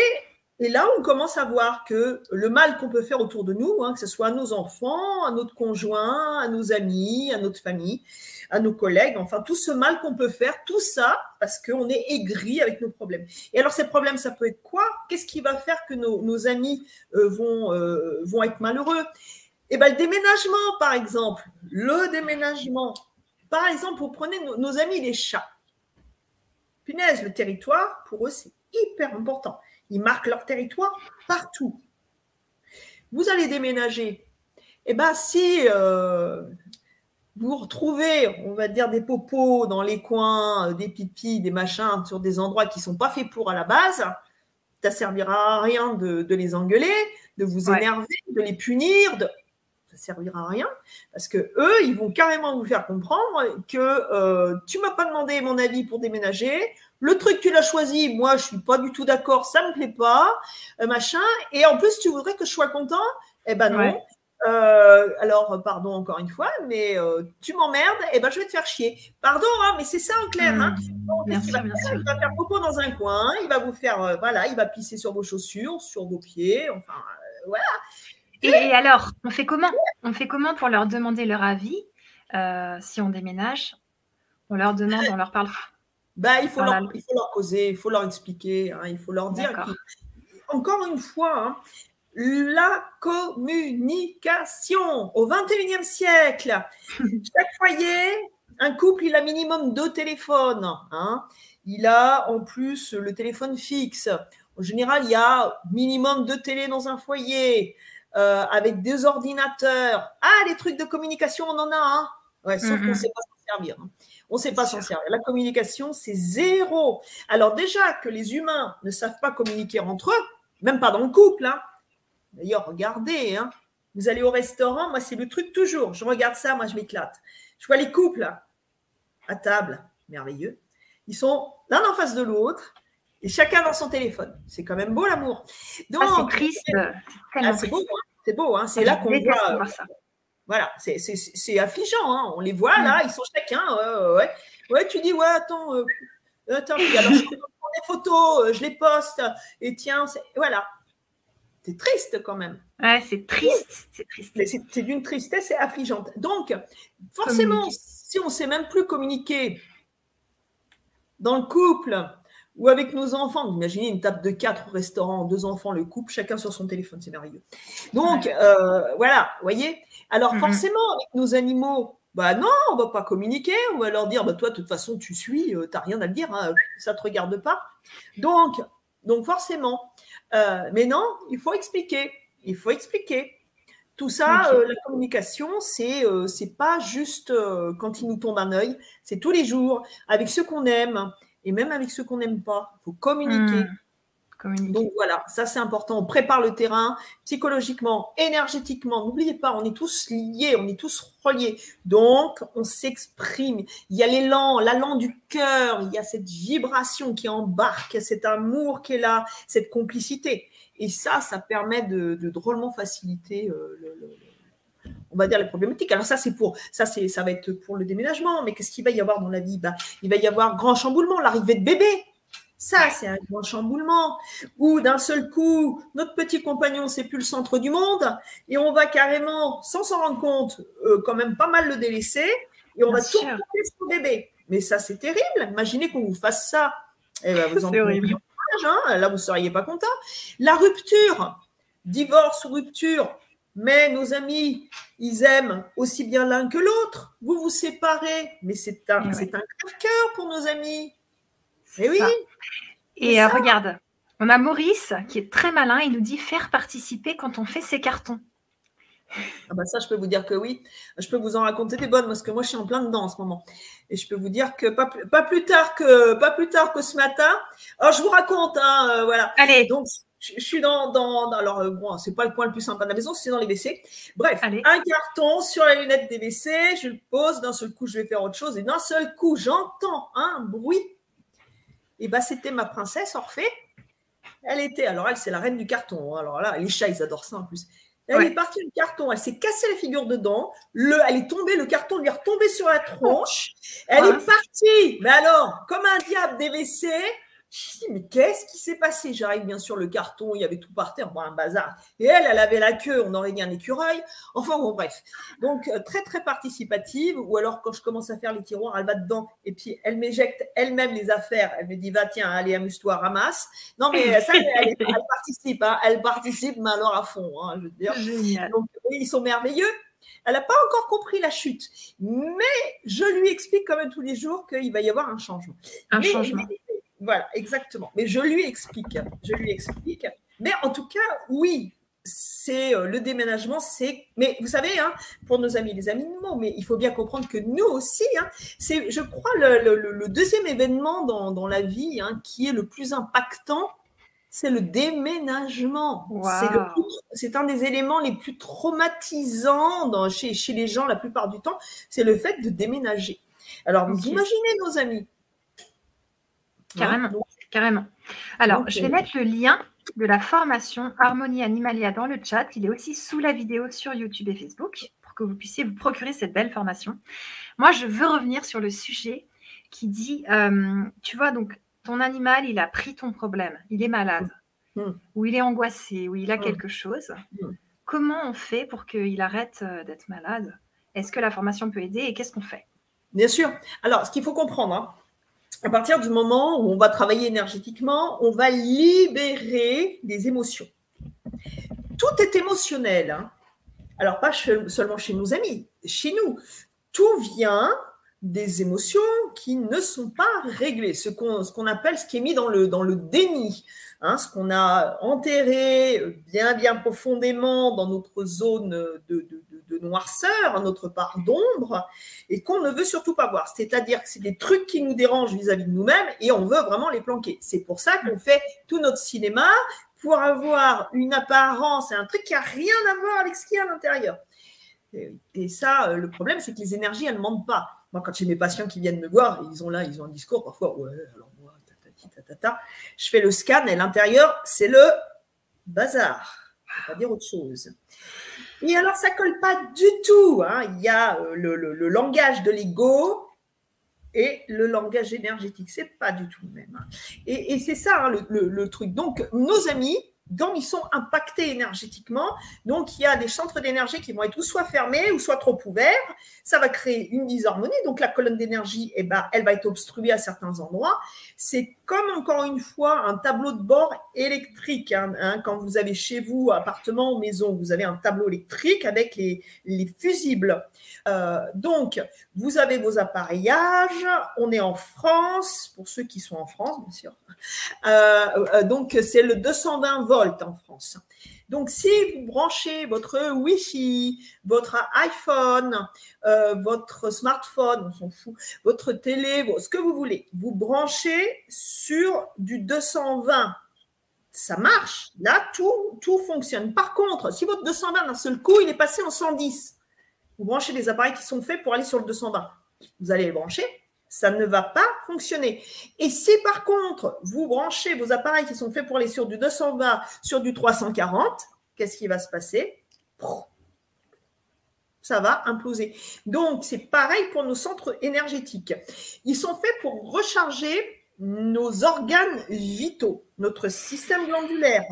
et là, on commence à voir que le mal qu'on peut faire autour de nous, hein, que ce soit à nos enfants, à notre conjoint, à nos amis, à notre famille, à nos collègues, enfin tout ce mal qu'on peut faire, tout ça parce qu'on est aigri avec nos problèmes. Et alors ces problèmes, ça peut être quoi? Qu'est-ce qui va faire que nos, amis euh, vont, euh, vont être malheureux? Eh bien le déménagement, par exemple. Le déménagement. Par exemple, vous prenez nos, nos amis les chats. Punaise, le territoire, pour eux, c'est hyper important. Ils marquent leur territoire partout. Vous allez déménager. Eh bien, si euh, vous retrouvez, on va dire, des popos dans les coins, euh, des pipis, des machins, sur des endroits qui ne sont pas faits pour à la base, ça servira à rien de, les engueuler, de vous énerver, de les punir, de... ça servira à rien, parce que eux, ils vont carrément vous faire comprendre que euh, tu m'as pas demandé mon avis pour déménager, le truc, tu l'as choisi. Moi, je suis pas du tout d'accord. Ça me plaît pas, euh, machin. Et en plus, tu voudrais que je sois content Eh ben non. Euh, alors, pardon encore une fois, mais euh, tu m'emmerdes, eh ben je vais te faire chier. Pardon, hein, mais c'est ça en clair. Hein. Mmh. il, va faire, beaucoup dans un coin, il va vous faire, voilà, il va pisser sur vos chaussures, sur vos pieds, enfin, voilà. Et, alors, on fait comment? On fait comment pour leur demander leur avis si on déménage? On leur demande, on leur parle bah, il, faut leur, il faut leur causer, il faut leur expliquer, hein, il faut leur dire. Encore une fois, hein, la communication au 21e siècle. Chaque foyer, un couple, il a minimum deux téléphones. Hein. Il a en plus le téléphone fixe. En général, il y a minimum deux télés dans un foyer, euh, avec deux ordinateurs. Ah, les trucs de communication, on en a un. Ouais, sauf qu'on ne sait pas s'en servir. On ne sait pas s'en servir. La communication, c'est zéro. Alors déjà que les humains ne savent pas communiquer entre eux, même pas dans le couple. Hein. D'ailleurs, regardez, hein. vous allez au restaurant, moi c'est le truc toujours. Je regarde ça, moi je m'éclate. Je vois les couples à table, merveilleux. Ils sont l'un en face de l'autre et chacun dans son téléphone. C'est quand même beau l'amour. Ah, c'est triste. Ah, c'est beau, hein. c'est beau. Hein. C'est là qu'on voit. Voilà, c'est affligeant. Hein. On les voit là, ils sont chacun. Ouais, ouais. tu dis, ouais, attends, euh, attends, alors je prends des photos, euh, je les poste, et tiens, voilà. C'est triste quand même. Ouais, c'est triste. C'est triste. C'est d'une tristesse affligeante. Donc, forcément, si on ne sait même plus communiquer dans le couple, ou avec nos enfants. Imaginez une table de quatre au restaurant, deux enfants, le couple, chacun sur son téléphone, c'est merveilleux. Donc, euh, voilà, vous voyez? Alors, mm-hmm. forcément, avec nos animaux, bah non, on va pas communiquer, on va leur dire, bah toi, de toute façon, tu suis, euh, tu n'as rien à dire, hein, ça ne te regarde pas. Donc, donc forcément, euh, mais non, il faut expliquer, il faut expliquer. Tout ça, la communication, c'est c'est pas juste quand il nous tombe un œil, c'est tous les jours avec ceux qu'on aime, et même avec ceux qu'on n'aime pas. Il faut communiquer. Donc voilà, ça c'est important. On prépare le terrain psychologiquement, énergétiquement. N'oubliez pas, on est tous liés, on est tous reliés. Donc on s'exprime. Il y a l'élan, l'allant du cœur, il y a cette vibration qui embarque, cet amour qui est là, cette complicité. Et ça, ça permet de, drôlement faciliter euh, on va dire les problématiques. Alors ça c'est pour ça c'est ça va être pour le déménagement, mais qu'est-ce qu'il va y avoir dans la vie? Bah, il va y avoir grand chamboulement, l'arrivée de bébé. Ça, c'est un grand chamboulement où d'un seul coup, notre petit compagnon, c'est plus le centre du monde et on va carrément, sans s'en rendre compte, euh, quand même pas mal le délaisser et on va tout sur bébé. Mais ça, c'est terrible. Imaginez qu'on vous fasse ça. Eh ben, vous en horrible. Hein. Là, vous ne seriez pas content. La rupture, divorce ou rupture, mais nos amis, ils aiment aussi bien l'un que l'autre. Vous vous séparez, mais c'est un, eh c'est un cœur pour nos amis. Et oui. Et euh, regarde, on a Maurice qui est très malin. Il nous dit faire participer quand on fait ses cartons. Ah bah ça, je peux vous dire que oui. Je peux vous en raconter des bonnes parce que moi, je suis en plein dedans en ce moment. Et je peux vous dire que pas, pas plus tard que pas plus tard que ce matin. Alors, je vous raconte, hein, euh, voilà. Allez. Donc, je, suis dans, dans, alors euh, bon, c'est pas le point le plus sympa de la maison, c'est dans les WC. Bref, un carton sur la lunette des WC, je le pose. D'un seul coup, je vais faire autre chose et d'un seul coup, j'entends un bruit et bah, c'était ma princesse Orphée. Elle était, alors elle, c'est la reine du carton. Hein. Alors là, les chats, ils adorent ça en plus. Elle est partie du carton, elle s'est cassée la figure dedans, le, elle est tombée, le carton lui est retombé sur la tronche, elle est partie, mais alors, comme un diable des WC, je dis, mais qu'est-ce qui s'est passé? J'arrive bien sûr le carton, il y avait tout par terre, bon, un bazar. Et elle, elle avait la queue, on aurait dit un écureuil. Enfin bon, bref. Donc, euh, très, très participative. Ou alors, quand je commence à faire les tiroirs, elle va dedans et puis elle m'éjecte elle-même les affaires. Elle me dit, va, tiens, allez, amuse-toi, ramasse. Non, mais ça, elle, participe. Hein. Elle participe, mais alors à fond. Hein, je veux dire. Génial. Donc, ils sont merveilleux. Elle n'a pas encore compris la chute, mais je lui explique quand même tous les jours qu'il va y avoir un changement. Un changement. Voilà, exactement. Mais je lui explique. Je lui explique. Mais en tout cas, oui, c'est euh, le déménagement, c'est. Mais vous savez, hein, pour nos amis les animaux, mais il faut bien comprendre que nous aussi, hein, c'est, je crois, le, deuxième événement dans, la vie hein, qui est le plus impactant, c'est le déménagement. C'est, un des éléments les plus traumatisants dans, chez, chez les gens la plupart du temps, c'est le fait de déménager. Alors, vous imaginez nos amis, Carrément, carrément. Alors, je vais mettre le lien de la formation Harmonie Animalia dans le chat. Il est aussi sous la vidéo sur YouTube et Facebook pour que vous puissiez vous procurer cette belle formation. Moi, je veux revenir sur le sujet qui dit, euh, tu vois, donc ton animal, il a pris ton problème, il est malade, mm. Mm. ou il est angoissé, ou il a mm. quelque chose. Comment on fait pour qu'il arrête euh, d'être malade? Est-ce que la formation peut aider et qu'est-ce qu'on fait? Bien sûr. Alors, ce qu'il faut comprendre, hein, à partir du moment où on va travailler énergétiquement, on va libérer des émotions. Tout est émotionnel. Hein. Alors, pas seulement chez nos amis, chez nous. Tout vient des émotions qui ne sont pas réglées, ce qu'on appelle, ce qui est mis dans le, déni, hein, ce qu'on a enterré bien, bien profondément dans notre zone de, de noirceur, notre part d'ombre, et qu'on ne veut surtout pas voir. C'est-à-dire que c'est des trucs qui nous dérangent vis-à-vis de nous-mêmes et on veut vraiment les planquer. C'est pour ça qu'on fait tout notre cinéma pour avoir une apparence et un truc qui n'a rien à voir avec ce qu'il y a à l'intérieur. Et, ça, euh, le problème, c'est que les énergies, elles ne mentent pas. Moi, quand j'ai mes patients qui viennent me voir, ils ont là, ils ont un discours parfois, ouais, alors moi, je fais le scan et l'intérieur, c'est le bazar. Ne pas dire autre chose. Et alors, ça colle pas du tout. Hein. Il y a euh, le, langage de l'ego et le langage énergétique. C'est pas du tout le même. Hein. Et, c'est ça hein, le, truc. Donc, nos amis, ils sont impactés énergétiquement. Donc, il y a des centres d'énergie qui vont être ou soit fermés ou soit trop ouverts. Ça va créer une disharmonie. Donc, la colonne d'énergie, eh ben, elle va être obstruée à certains endroits. C'est comme, encore une fois, un tableau de bord électrique. Hein, hein. quand vous avez chez vous, appartement ou maison, vous avez un tableau électrique avec les, fusibles. Euh, donc, vous avez vos appareillages. On est en France, pour ceux qui sont en France, bien sûr. Euh, euh, donc, c'est le 220 volts en France. Donc, si vous branchez votre Wi-Fi, votre iPhone, euh, votre smartphone, on s'en fout, votre télé, ce que vous voulez, vous branchez sur du 220. ça marche. Là, tout, tout fonctionne. Par contre, si votre 220 d'un seul coup, il est passé en 110, vous branchez des appareils qui sont faits pour aller sur le 220. Vous allez les brancher, ça ne va pas fonctionner. Et si par contre, vous branchez vos appareils qui sont faits pour aller sur du 220 sur du 340, qu'est-ce qui va se passer? Ça va imploser. Donc, c'est pareil pour nos centres énergétiques. Ils sont faits pour recharger nos organes vitaux, notre système glandulaire.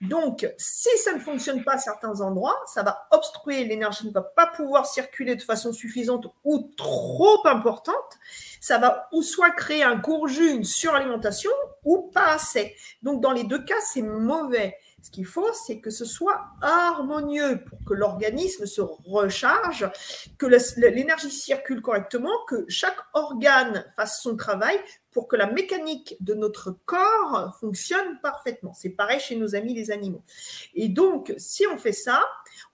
Donc, si ça ne fonctionne pas à certains endroits, ça va obstruer, l'énergie ne va pas pouvoir circuler de façon suffisante ou trop importante. Ça va ou soit créer un courju, une suralimentation, ou pas assez. Donc, dans les deux cas, c'est mauvais. Ce qu'il faut, c'est que ce soit harmonieux pour que l'organisme se recharge, que l'énergie circule correctement, que chaque organe fasse son travail pour que la mécanique de notre corps fonctionne parfaitement. C'est pareil chez nos amis les animaux. Et donc, si on fait ça,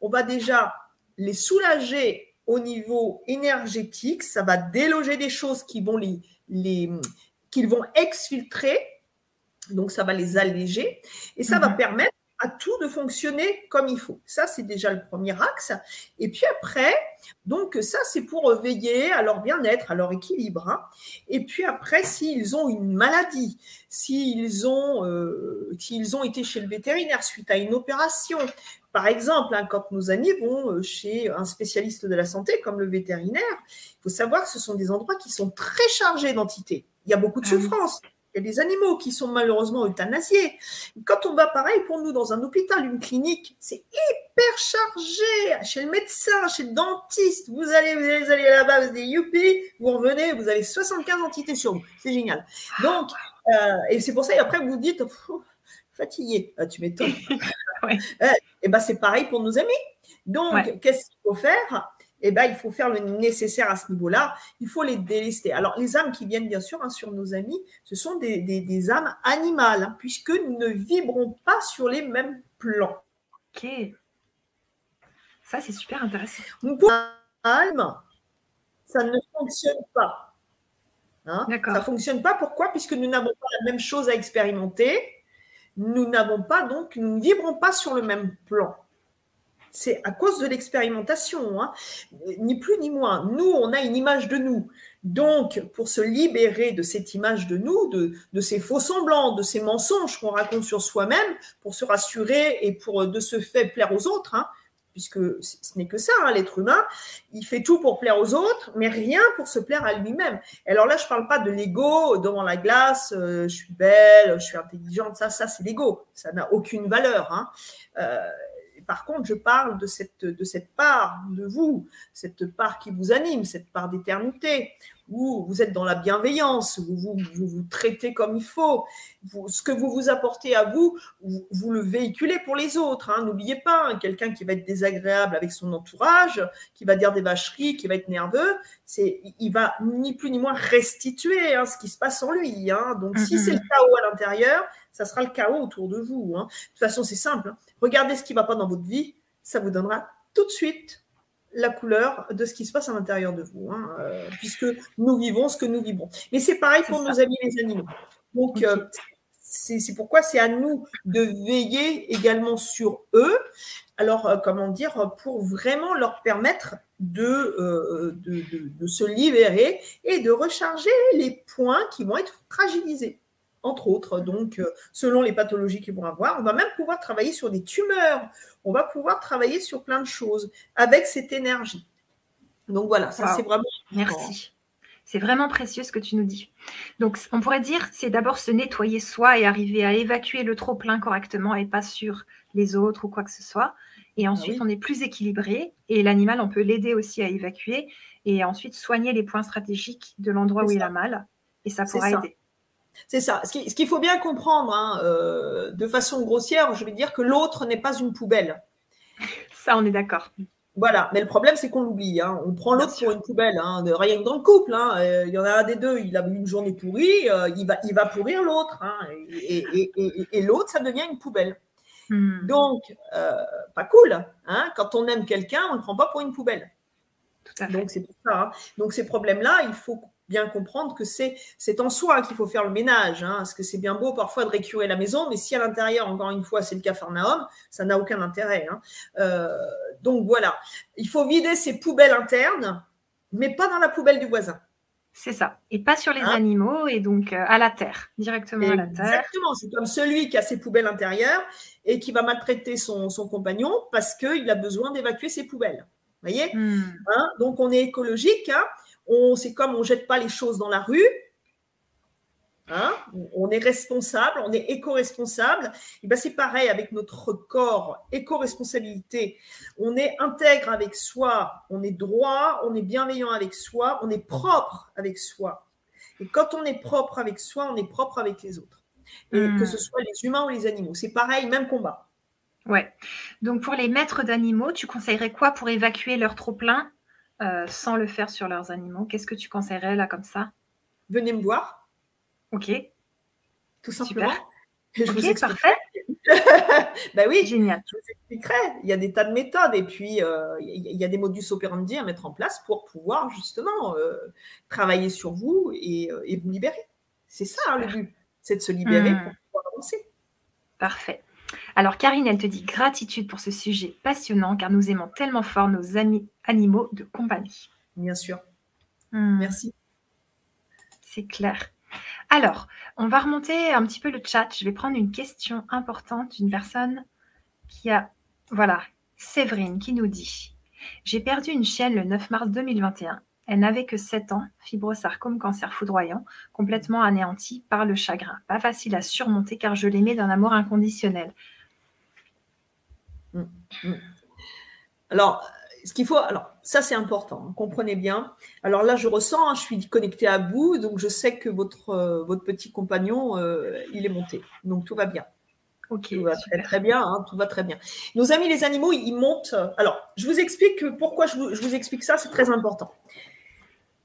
on va déjà les soulager au niveau énergétique, ça va déloger des choses qui vont les, les qu'ils vont exfiltrer donc, ça va les alléger et ça va mhm. permettre à tout de fonctionner comme il faut. Ça, c'est déjà le premier axe. Et puis après, donc ça, c'est pour veiller à leur bien-être, à leur équilibre. Hein. Et puis après, s'ils ont une maladie, s'ils ont, euh, s'ils ont été chez le vétérinaire suite à une opération, par exemple, hein, quand nos amis vont euh, chez un spécialiste de la santé comme le vétérinaire, il faut savoir que ce sont des endroits qui sont très chargés d'entités. Il y a beaucoup de ah souffrance. Il y a des animaux qui sont malheureusement euthanasiés. Quand on va pareil pour nous dans un hôpital, une clinique, c'est hyper chargé. Chez le médecin, chez le dentiste, vous allez, vous allez, là-bas, vous allez youpi, vous revenez, vous avez 75 entités sur vous. C'est génial. Donc, euh, et c'est pour ça, et après vous vous dites, fatigué, ah, tu m'étonnes. ouais. et eh ben c'est pareil pour nos amis. Donc, qu'est-ce qu'il faut faire? Eh ben, il faut faire le nécessaire à ce niveau-là. Il faut les délester. Alors, les âmes qui viennent, bien sûr, hein, sur nos amis, ce sont des, âmes animales, hein, puisque nous ne vibrons pas sur les mêmes plans. Ok. Ça, c'est super intéressant. Pour âme, ça ne fonctionne pas. Hein? Ça ne fonctionne pas. Pourquoi? Puisque nous n'avons pas la même chose à expérimenter. Nous n'avons pas, donc, nous ne vibrons pas sur le même plan c'est à cause de l'expérimentation, hein. ni plus ni moins. Nous, on a une image de nous. Donc, pour se libérer de cette image de nous, de, ces faux semblants, de ces mensonges qu'on raconte sur soi-même, pour se rassurer et pour de ce fait plaire aux autres, hein, puisque ce n'est que ça, hein, l'être humain, il fait tout pour plaire aux autres, mais rien pour se plaire à lui-même. Alors là, je ne parle pas de l'ego devant la glace, euh, je suis belle, je suis intelligente, ça, ça c'est l'ego, ça n'a aucune valeur. Euh, par contre, je parle de cette, de cette part de vous, cette part qui vous anime, cette part d'éternité, où vous êtes dans la bienveillance, où vous vous, traitez comme il faut. ce que vous vous apportez à vous, vous, le véhiculez pour les autres. Hein. N'oubliez pas, hein, quelqu'un qui va être désagréable avec son entourage, qui va dire des vacheries, qui va être nerveux, c'est, il va ni plus ni moins restituer hein, ce qui se passe en lui. Donc, si c'est le mm-hmm. chaos à l'intérieur, ça sera le chaos autour de vous. De toute façon, c'est simple. Regardez ce qui ne va pas dans votre vie, ça vous donnera tout de suite la couleur de ce qui se passe à l'intérieur de vous, hein, euh, puisque nous vivons ce que nous vivons. Mais c'est pareil pour nos amis les animaux. Donc, euh, c'est pourquoi c'est à nous de veiller également sur eux. Alors, euh, comment dire, pour vraiment leur permettre de, de, se libérer et de recharger les points qui vont être fragilisés entre autres. Donc, euh, selon les pathologies qu'ils vont avoir, on va même pouvoir travailler sur des tumeurs. On va pouvoir travailler sur plein de choses avec cette énergie. Donc voilà, ça c'est vraiment. Merci. C'est vraiment précieux ce que tu nous dis. Donc, on pourrait dire, c'est d'abord se nettoyer soi et arriver à évacuer le trop plein correctement et pas sur les autres ou quoi que ce soit. Et ah ensuite, on est plus équilibré et l'animal, on peut l'aider aussi à évacuer et ensuite soigner les points stratégiques de l'endroit où il a mal. Et ça pourra aider. C'est ça. Ce qu'il faut bien comprendre, hein, euh, de façon grossière, je vais dire que l'autre n'est pas une poubelle. Ça, on est d'accord. Voilà, mais le problème, c'est qu'on l'oublie. Hein. On prend l'autre pour une poubelle. Hein. De, rien que dans le couple, euh, il y en a un des deux, il a une journée pourrie, euh, il, va, il va pourrir l'autre. Et, l'autre, ça devient une poubelle. Hmm. Donc, pas cool. Quand on aime quelqu'un, on ne le prend pas pour une poubelle. Donc, c'est ça. Donc, ces problèmes-là, il faut bien comprendre que c'est en soi qu'il faut faire le ménage. Hein, parce que c'est bien beau parfois de récurer la maison, mais si à l'intérieur, encore une fois, c'est le capharnaüm, ça n'a aucun intérêt. Hein. Euh, donc voilà, il faut vider ses poubelles internes, mais pas dans la poubelle du voisin. C'est ça. Et pas sur les hein? animaux, et donc euh, à la terre, directement à la terre. Exactement. C'est comme celui qui a ses poubelles intérieures et qui va maltraiter son, compagnon parce qu'il a besoin d'évacuer ses poubelles. Vous voyez? Hmm. Donc on est écologique. On, c'est comme on ne jette pas les choses dans la rue. Hein, on est responsable, on est éco-responsable. Et ben c'est pareil avec notre corps, éco-responsabilité. On est intègre avec soi, on est droit, on est bienveillant avec soi, on est propre avec soi. Et quand on est propre avec soi, on est propre avec les autres. Et que hmm. ce soit les humains ou les animaux. C'est pareil, même combat. Ouais. Donc pour les maîtres d'animaux, tu conseillerais quoi pour évacuer leur trop-plein euh, sans le faire sur leurs animaux Qu'est-ce que tu conseillerais là comme ça? Venez me voir. Ok. Tout simplement. Je ok, parfait. ben oui, génial. Je vous expliquerai. Il y a des tas de méthodes et puis euh, il y a des modus operandi à mettre en place pour pouvoir justement euh, travailler sur vous et, vous libérer. C'est ça hein, le but, c'est de se libérer hmm. pour pouvoir avancer. Parfait. Alors Karine, elle te dit gratitude pour ce sujet passionnant car nous aimons tellement fort nos amis animaux de compagnie. Bien sûr. Hmm. Merci. C'est clair. Alors, on va remonter un petit peu le chat. Je vais prendre une question importante d'une personne qui a, voilà, Séverine qui nous dit J'ai perdu une chienne le 9 mars 2021. Elle n'avait que 7 ans, fibrosarcome, cancer foudroyant, complètement anéantie par le chagrin. Pas facile à surmonter car je l'aimais d'un amour inconditionnel. Mm, mm. Alors, ce qu'il faut, alors ça c'est important, hein, comprenez bien. Alors là, je ressens, hein, je suis connectée à vous, donc je sais que votre, euh, votre petit compagnon, euh, il est monté, donc tout va bien. Ok, tout va très, très bien, hein, tout va très bien. Nos amis les animaux, ils, montent. Alors, je vous explique pourquoi je vous, explique ça, c'est très important.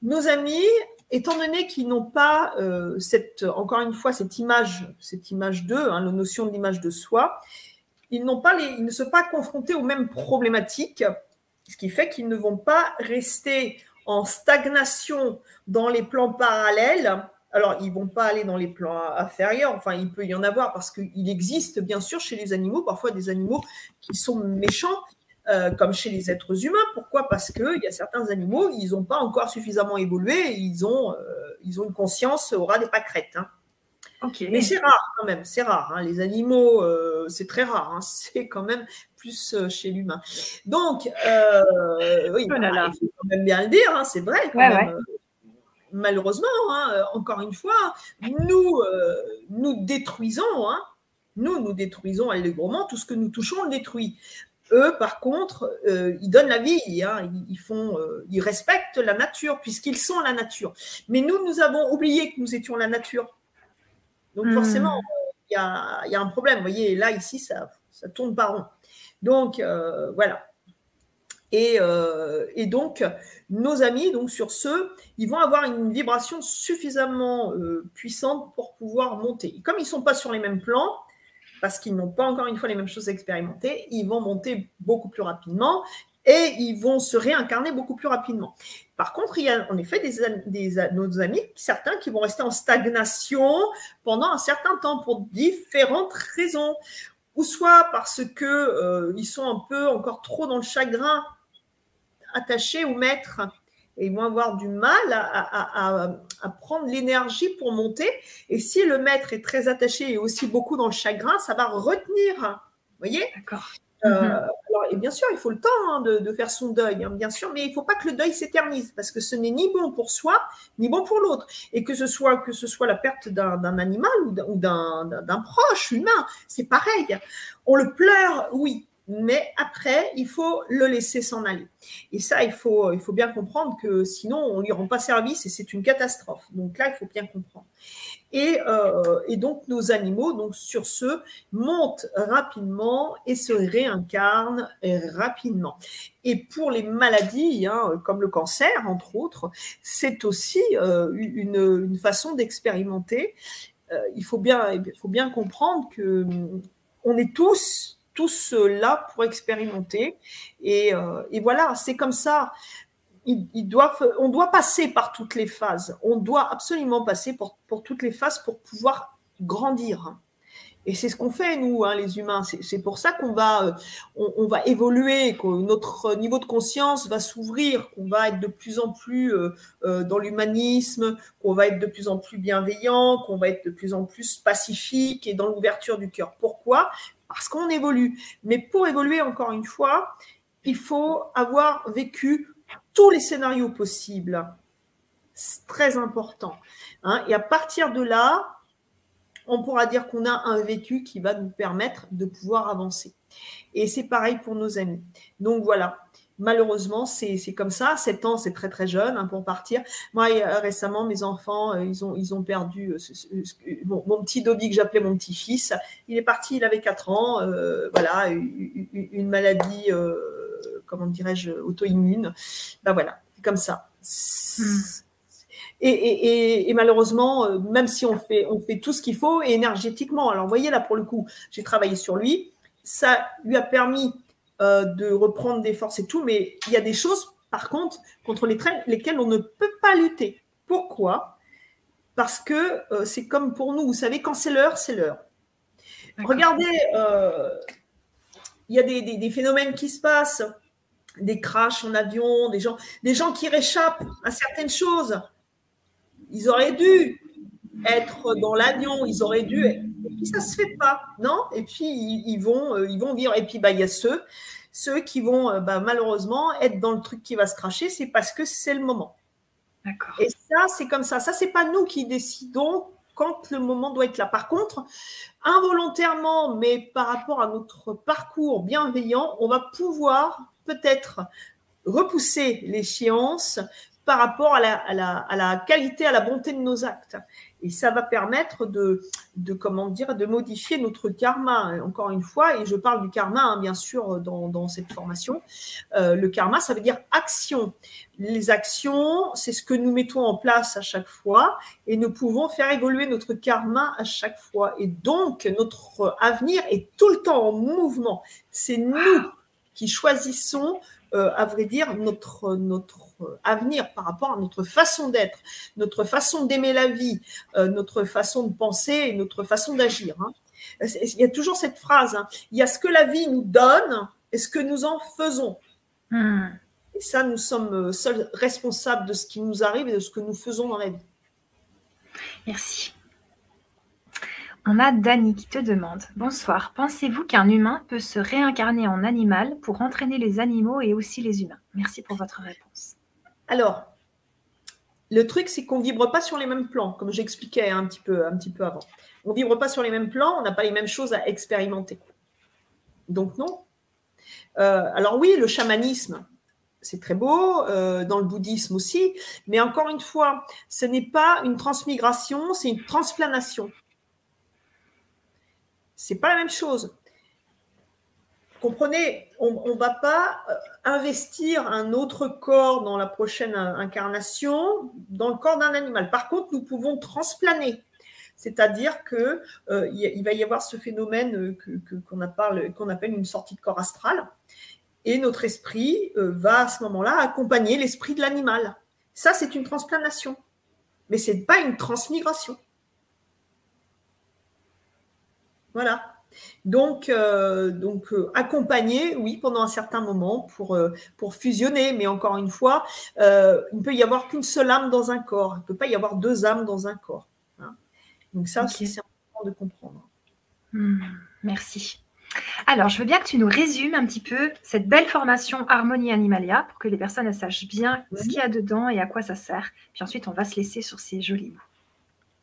Nos amis, étant donné qu'ils n'ont pas euh, cette, encore une fois, cette image, cette image d'eux, la notion de l'image de soi, ils n'ont pas les, ils ne sont pas confrontés aux mêmes problématiques ce qui fait qu'ils ne vont pas rester en stagnation dans les plans parallèles. Alors, ils ne vont pas aller dans les plans inférieurs, enfin, il peut y en avoir parce qu'il existe bien sûr chez les animaux parfois des animaux qui sont méchants, euh, comme chez les êtres humains. Pourquoi? Parce qu'il y a certains animaux, ils n'ont pas encore suffisamment évolué, ils ont, euh, ils ont une conscience au ras des pâquerettes. Hein. Mais c'est rare quand même, c'est rare. Hein. Les animaux, euh, c'est très rare. Hein. C'est quand même plus euh, chez l'humain. Donc, euh, oui, oh il faut quand même bien le dire, hein, c'est vrai. Malheureusement, encore une fois, nous, nous détruisons, nous, nous détruisons allègrement tout ce que nous touchons, on le détruit. Eux, par contre, ils donnent la vie, ils, font, ils respectent la nature puisqu'ils sont la nature. Mais nous, nous avons oublié que nous étions la nature. Donc hmm. forcément, il y, a, un problème. Vous voyez, là, ici, ça, ça tourne pas rond. Donc, euh, voilà. Euh, et, donc, nos amis, donc sur ce, ils vont avoir une vibration suffisamment euh, puissante pour pouvoir monter. comme ils ne sont pas sur les mêmes plans, parce qu'ils n'ont pas encore une fois les mêmes choses à expérimenter, ils vont monter beaucoup plus rapidement et ils vont se réincarner beaucoup plus rapidement. Par contre, il y a en effet des, nos amis, certains qui vont rester en stagnation pendant un certain temps pour différentes raisons, ou soit parce que euh, ils sont un peu encore trop dans le chagrin, attachés au maître, et ils vont avoir du mal à, à prendre l'énergie pour monter. Et si le maître est très attaché et aussi beaucoup dans le chagrin, ça va retenir. Vous voyez? D'accord. Euh, mhm. alors, et bien sûr, il faut le temps hein, de, faire son deuil, hein, bien sûr, mais il ne faut pas que le deuil s'éternise parce que ce n'est ni bon pour soi ni bon pour l'autre. Et que ce soit que ce soit la perte d'un animal ou d'un proche humain, c'est pareil. On le pleure, oui, mais après, il faut le laisser s'en aller. Et ça, il faut, il faut bien comprendre que sinon, on ne lui rend pas service et c'est une catastrophe. Donc là, il faut bien comprendre. Et, euh, et, donc, nos animaux, donc sur ce, montent rapidement et se réincarnent rapidement. Et pour les maladies, hein, comme le cancer, entre autres, c'est aussi euh, une, façon d'expérimenter. Euh, il, faut bien, faut bien comprendre que on est tous là pour expérimenter. Et, et voilà, c'est comme ça. on doit passer par toutes les phases. On doit absolument passer pour, toutes les phases pour pouvoir grandir. Et c'est ce qu'on fait, nous, hein, les humains. C'est pour ça qu'on va, euh, on, va évoluer, que notre niveau de conscience va s'ouvrir, qu'on va être de plus en plus euh, euh, dans l'humanisme, qu'on va être de plus en plus bienveillant, qu'on va être de plus en plus pacifique et dans l'ouverture du cœur. Pourquoi? Parce qu'on évolue. Mais pour évoluer, encore une fois, il faut avoir vécu tous les scénarios possibles. C'est très important. Hein. Et à partir de là, on pourra dire qu'on a un vécu qui va nous permettre de pouvoir avancer. Et c'est pareil pour nos amis. Donc voilà, malheureusement, c'est comme ça. 7 ans, c'est très très jeune hein, pour partir. Moi, euh, récemment, mes enfants, euh, ils, ont, ils ont perdu euh, mon, petit Dobby que j'appelais mon petit-fils. Il est parti, il avait 4 ans. voilà, une, maladie, comment dirais-je, auto-immune. Ben voilà, comme ça. Et, malheureusement, même si on fait, on fait tout ce qu'il faut, énergétiquement, alors vous voyez là pour le coup, j'ai travaillé sur lui, ça lui a permis euh, de reprendre des forces et tout, mais il y a des choses, par contre, contre lesquelles on ne peut pas lutter. Pourquoi? Parce que euh, c'est comme pour nous, vous savez, quand c'est l'heure, c'est l'heure. Regardez, il y a des, des, phénomènes qui se passent, des crashs en avion, des gens, des gens qui réchappent à certaines choses ils auraient dû être dans l'avion, ils auraient dû. Et puis ça se fait pas, non? Et puis ils, vont, euh, ils vont vivre. Et puis bah il y a ceux, ceux qui vont euh, bah, malheureusement être dans le truc qui va se cracher, c'est parce que c'est le moment. D'accord. Et ça c'est comme ça. Ça c'est pas nous qui décidons quand le moment doit être là. Par contre, involontairement, mais par rapport à notre parcours bienveillant, on va pouvoir peut-être repousser l'échéance par rapport à la, qualité, à la bonté de nos actes. Et ça va permettre de, comment dire, de modifier notre karma, encore une fois, et je parle du karma, hein, bien sûr, dans, cette formation. Euh, le karma, ça veut dire action. Les actions, c'est ce que nous mettons en place à chaque fois, et nous pouvons faire évoluer notre karma à chaque fois. Et donc, notre avenir est tout le temps en mouvement. C'est nous qui choisissons, euh, à vrai dire, notre, notre avenir par rapport à notre façon d'être, notre façon d'aimer la vie, euh, notre façon de penser et notre façon d'agir. Hein. Il y a toujours cette phrase, hein. il y a ce que la vie nous donne et ce que nous en faisons. Hmm. Et ça, nous sommes euh, seuls responsables de ce qui nous arrive et de ce que nous faisons dans la vie. Merci. On a Dani qui te demande Bonsoir, pensez-vous qu'un humain peut se réincarner en animal pour entraîner les animaux et aussi les humains? Merci pour votre réponse. Alors, le truc, c'est qu'on ne vibre pas sur les mêmes plans, comme j'expliquais un petit peu, un petit peu avant. On ne vibre pas sur les mêmes plans, on n'a pas les mêmes choses à expérimenter. Donc non. Euh, alors oui, le chamanisme, c'est très beau, euh, dans le bouddhisme aussi, mais encore une fois, ce n'est pas une transmigration, c'est une transplanation. C'est pas la même chose. Comprenez, on ne va pas euh, investir un autre corps dans la prochaine incarnation dans le corps d'un animal. Par contre, nous pouvons transplaner. C'est-à-dire qu'il euh, va y avoir ce phénomène qu'on appelle une sortie de corps astral. Et notre esprit euh, va à ce moment-là accompagner l'esprit de l'animal. Ça, c'est une transplanation. Mais ce n'est pas une transmigration. Voilà. Donc, euh, donc euh, accompagner, oui, pendant un certain moment pour, euh, pour fusionner. Mais encore une fois, il ne peut y avoir qu'une seule âme dans un corps. Il ne peut pas y avoir deux âmes dans un corps. Hein. Donc ça, c'est important de comprendre. Hmm, merci. Alors, je veux bien que tu nous résumes un petit peu cette belle formation Harmonie Animalia pour que les personnes sachent bien ce qu'il y a dedans et à quoi ça sert. Puis ensuite, on va se laisser sur ces jolis mots.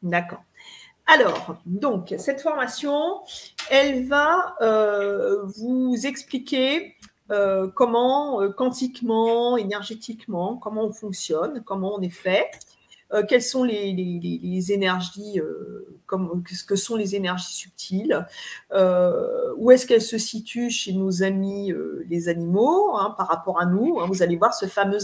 D'accord. Alors, donc, cette formation, elle va euh, vous expliquer euh, comment, euh, quantiquement, énergétiquement, comment on fonctionne, comment on est fait, quelles sont les, énergies, que sont les énergies subtiles, où est-ce qu'elles se situent chez nos amis les animaux hein, par rapport à nous. Hein. vous allez voir ce fameux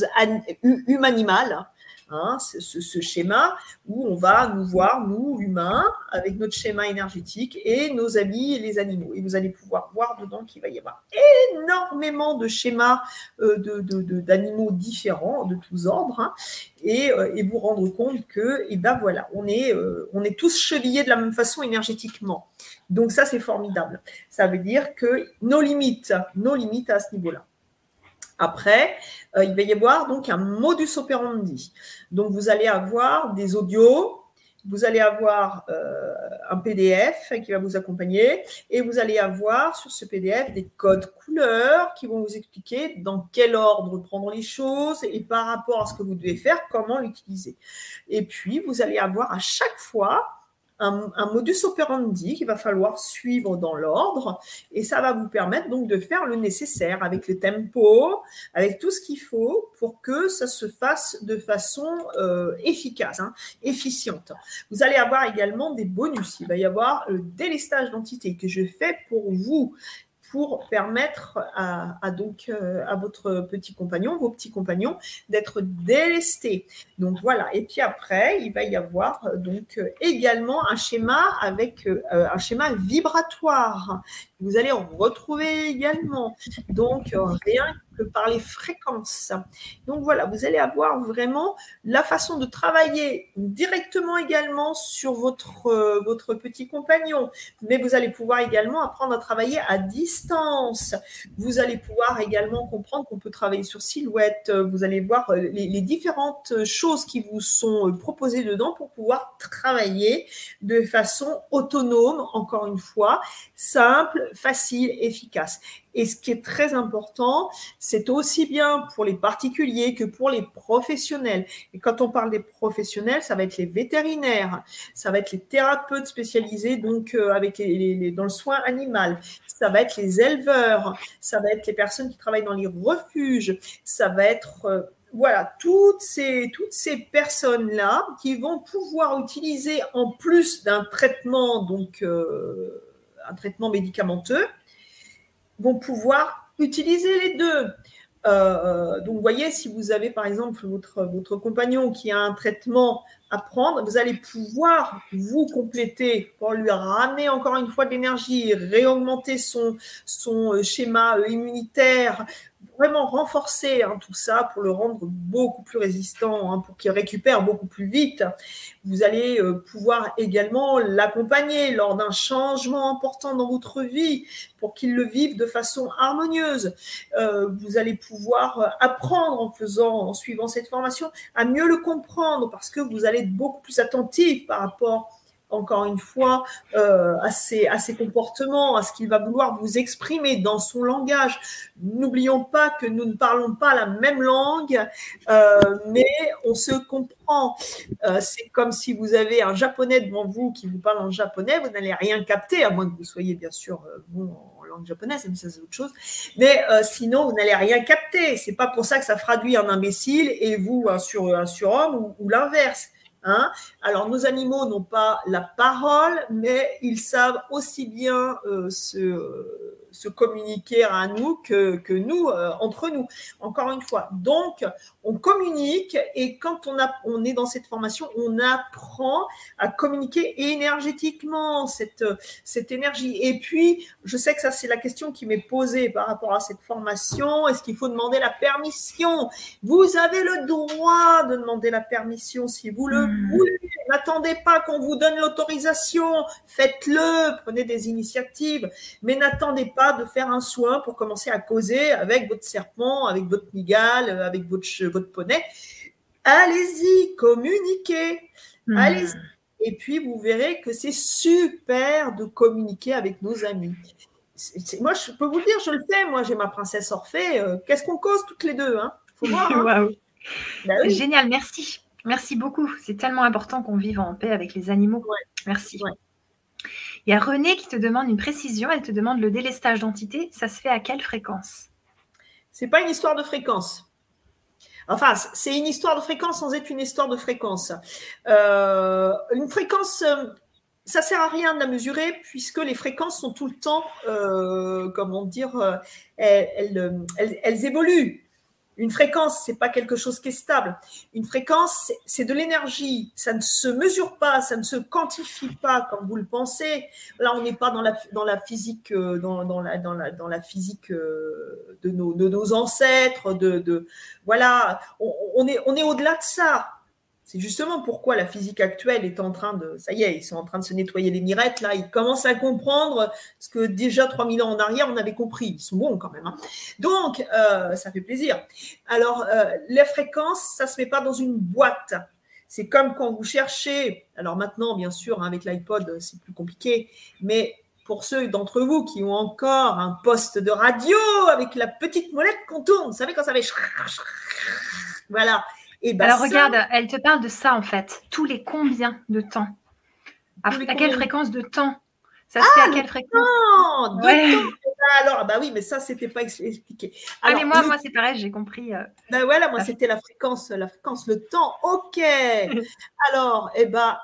hum animal Hein, ce, schéma où on va nous voir, nous, humains, avec notre schéma énergétique et nos amis et les animaux. Et vous allez pouvoir voir dedans qu'il va y avoir énormément de schémas euh, d'animaux différents, de tous ordres, hein, euh, et, vous rendre compte que, et ben voilà, on est, euh, on est tous chevillés de la même façon énergétiquement. Donc ça, c'est formidable. Ça veut dire que nos limites, nos limites à ce niveau-là. Après, euh, il va y avoir donc un modus operandi. Donc, vous allez avoir des audios, vous allez avoir euh, un PDF qui va vous accompagner et vous allez avoir sur ce PDF des codes couleurs qui vont vous expliquer dans quel ordre prendre les choses et par rapport à ce que vous devez faire, comment l'utiliser. Et puis, vous allez avoir à chaque fois un, modus operandi qu'il va falloir suivre dans l'ordre et ça va vous permettre donc de faire le nécessaire avec le tempo, avec tout ce qu'il faut pour que ça se fasse de façon euh, efficace, hein, efficiente. Vous allez avoir également des bonus. Il va y avoir le délestage d'entité que je fais pour vous pour permettre à, donc euh, à votre petit compagnon, vos petits compagnons, d'être délestés. Donc voilà. Et puis après, il va y avoir euh, donc euh, également un schéma avec un schéma vibratoire. Vous allez en retrouver également. Donc rien que par les fréquences. Donc voilà, vous allez avoir vraiment la façon de travailler directement également sur votre, euh, votre petit compagnon, mais vous allez pouvoir également apprendre à travailler à distance. Vous allez pouvoir également comprendre qu'on peut travailler sur silhouette. Vous allez voir euh, les, différentes choses qui vous sont euh, proposées dedans pour pouvoir travailler de façon autonome, encore une fois, simple, facile, efficace. Et ce qui est très important, c'est aussi bien pour les particuliers que pour les professionnels. Et quand on parle des professionnels, ça va être les vétérinaires, ça va être les thérapeutes spécialisés donc euh, avec les, dans le soin animal, ça va être les éleveurs, ça va être les personnes qui travaillent dans les refuges, ça va être euh, voilà, toutes ces, toutes ces personnes-là qui vont pouvoir utiliser en plus d'un traitement, donc euh, un traitement médicamenteux, vont pouvoir utiliser les deux. Euh, donc, voyez, si vous avez par exemple votre, votre compagnon qui a un traitement à prendre, vous allez pouvoir vous compléter pour lui ramener encore une fois de l'énergie, réaugmenter son, euh, schéma immunitaire, vraiment renforcer hein, tout ça pour le rendre beaucoup plus résistant, hein, pour qu'il récupère beaucoup plus vite. Vous allez euh, pouvoir également l'accompagner lors d'un changement important dans votre vie pour qu'il le vive de façon harmonieuse. Euh, vous allez pouvoir apprendre en faisant, en suivant cette formation, à mieux le comprendre parce que vous allez être beaucoup plus attentif par rapport encore une fois, euh, à, ses, comportements, à ce qu'il va vouloir vous exprimer dans son langage. N'oublions pas que nous ne parlons pas la même langue, euh, mais on se comprend. Euh, c'est comme si vous avez un japonais devant vous qui vous parle en japonais, vous n'allez rien capter, à moins que vous soyez bien sûr en langue japonaise, mais ça c'est autre chose. Mais sinon, vous n'allez rien capter. C'est pas pour ça que ça traduit un imbécile et vous un, sur, un surhomme ou l'inverse. Hein. Alors, nos animaux n'ont pas la parole, mais ils savent aussi bien euh, se, se, communiquer à nous que, que nous, euh, entre nous. Encore une fois, donc, on communique et quand on, a, on est dans cette formation, on apprend à communiquer énergétiquement cette, cette énergie. Et puis, je sais que ça, c'est la question qui m'est posée par rapport à cette formation. Est-ce qu'il faut demander la permission? Vous avez le droit de demander la permission si vous le Hmm. N'attendez pas qu'on vous donne l'autorisation. Faites-le. Prenez des initiatives. Mais n'attendez pas de faire un soin pour commencer à causer avec votre serpent, avec votre migale, avec votre, votre poney. Allez-y, communiquez. Hmm. Allez-y. Et puis, vous verrez que c'est super de communiquer avec nos amis. moi, je peux vous dire, je le fais. Moi, j'ai ma princesse Orphée. Euh, qu'est-ce qu'on cause toutes les deux hein? Faut voir. Hein. Bah c'est génial, merci. Merci beaucoup. C'est tellement important qu'on vive en paix avec les animaux. Merci. Il y a René qui te demande une précision. Elle te demande le délestage d'entité. Ça se fait à quelle fréquence? C'est pas une histoire de fréquence. Enfin, c'est une histoire de fréquence sans être une histoire de fréquence. Euh, une fréquence, euh, ça sert à rien de la mesurer puisque les fréquences sont tout le temps, euh, comment dire, elles, évoluent. Une fréquence, c'est pas quelque chose qui est stable. Une fréquence, c'est de l'énergie. Ça ne se mesure pas, ça ne se quantifie pas comme vous le pensez. Là, on n'est pas dans la, dans la physique, euh, dans, dans, la, dans, la, dans la physique euh, de nos, de nos ancêtres. De, de voilà, on, on est, on est au-delà de ça. C'est justement pourquoi la physique actuelle est en train de, ça y est, ils sont en train de se nettoyer les mirettes, là, ils commencent à comprendre ce que déjà 3000 ans en arrière, on avait compris. Ils sont bons quand même. Hein. Donc, euh, ça fait plaisir. Alors, euh, les fréquences, ça se met pas dans une boîte. C'est comme quand vous cherchez, alors maintenant, bien sûr, hein, avec l'iPod, c'est plus compliqué, mais pour ceux d'entre vous qui ont encore un poste de radio avec la petite molette qu'on tourne, vous savez quand ça fait... Voilà. Ben Alors regarde, elle te parle de ça en fait. Tous les combien de temps? À, quelle fréquence de temps? Ça se fait à ah, quelle fréquence? Non, de temps. Alors, bah oui, mais ça, c'était pas expliqué. ah, mais moi, moi c'est pareil, j'ai compris. Euh, ben voilà, moi, c'était la fréquence, la fréquence, le temps. OK. Alors, eh ben,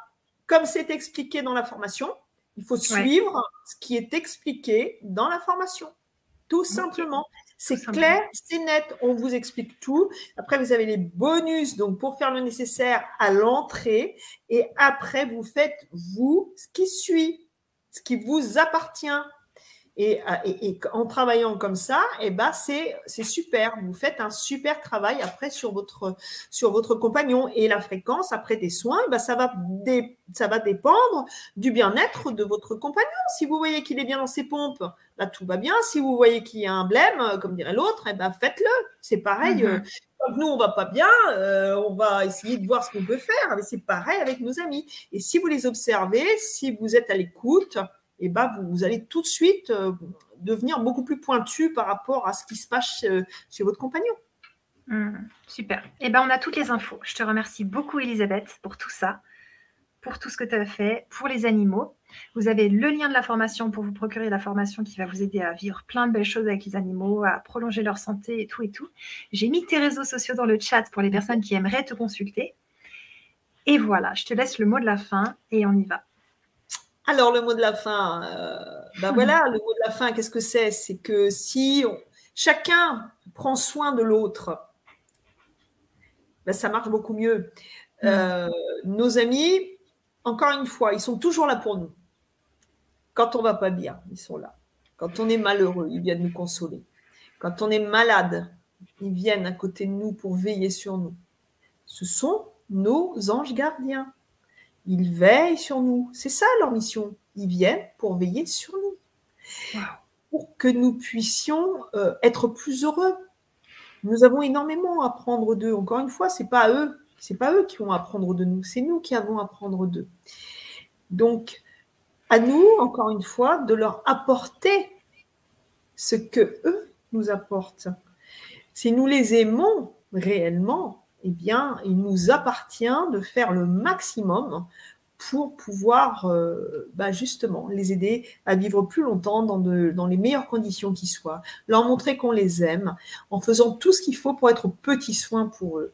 comme c'est expliqué dans la formation, il faut suivre ce qui est expliqué dans la formation. Tout simplement. C'est clair, c'est net, on vous explique tout. Après, vous avez les bonus, donc pour faire le nécessaire à l'entrée. Et après, vous faites, vous, ce qui suit, ce qui vous appartient. Et, en travaillant comme ça, et eh ben c'est, super. Vous faites un super travail après sur votre, sur votre compagnon. Et la fréquence après des soins, eh ben ça, va ça va dépendre du bien-être de votre compagnon. Si vous voyez qu'il est bien dans ses pompes, là tout va bien. Si vous voyez qu'il y a un blême, comme dirait l'autre, eh ben faites-le. C'est pareil. Mhm. Euh, nous, on va pas bien, euh, on va essayer de voir ce qu'on peut faire. Mais c'est pareil avec nos amis. Et si vous les observez, si vous êtes à l'écoute, eh ben, vous, allez tout de suite euh, devenir beaucoup plus pointu par rapport à ce qui se passe chez, votre compagnon. Hmm, super. Eh ben, on a toutes les infos. Je te remercie beaucoup, Elisabeth, pour tout ça, pour tout ce que tu as fait, pour les animaux. Vous avez le lien de la formation pour vous procurer la formation qui va vous aider à vivre plein de belles choses avec les animaux, à prolonger leur santé et tout et tout. J'ai mis tes réseaux sociaux dans le chat pour les personnes qui aimeraient te consulter. Et voilà, je te laisse le mot de la fin et on y va. Alors, le mot de la fin, ben voilà, le mot de la fin, qu'est-ce que c'est? C'est que si chacun prend soin de l'autre, ben ça marche beaucoup mieux. Euh, nos amis, encore une fois, ils sont toujours là pour nous. Quand on va pas bien, ils sont là. Quand on est malheureux, ils viennent nous consoler. Quand on est malade, ils viennent à côté de nous pour veiller sur nous. Ce sont nos anges gardiens. Ils veillent sur nous. C'est ça leur mission. Ils viennent pour veiller sur nous. Pour que nous puissions euh, être plus heureux. Nous avons énormément à apprendre d'eux. Encore une fois, c'est pas à eux. C'est pas eux qui vont apprendre de nous. C'est nous qui avons à apprendre d'eux. Donc, à nous, encore une fois, de leur apporter ce que eux nous apportent. Si nous les aimons réellement, eh bien, il nous appartient de faire le maximum pour pouvoir euh, bah, justement les aider à vivre plus longtemps dans, dans les meilleures conditions qui soient, leur montrer qu'on les aime en faisant tout ce qu'il faut pour être petits soins pour eux.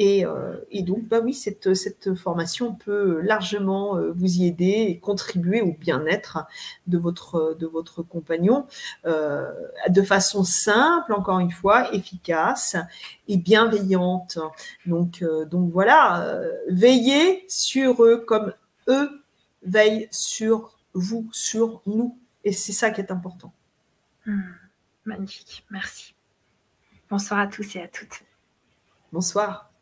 Euh, et, donc, bah oui, cette, cette, formation peut largement euh, vous y aider et contribuer au bien-être de votre, de votre compagnon euh, de façon simple, encore une fois, efficace et bienveillante. Donc, donc voilà, veillez sur eux comme eux veillent sur vous, sur nous. Et c'est ça qui est important. Hmm, magnifique, merci. Bonsoir à tous et à toutes. Bonsoir.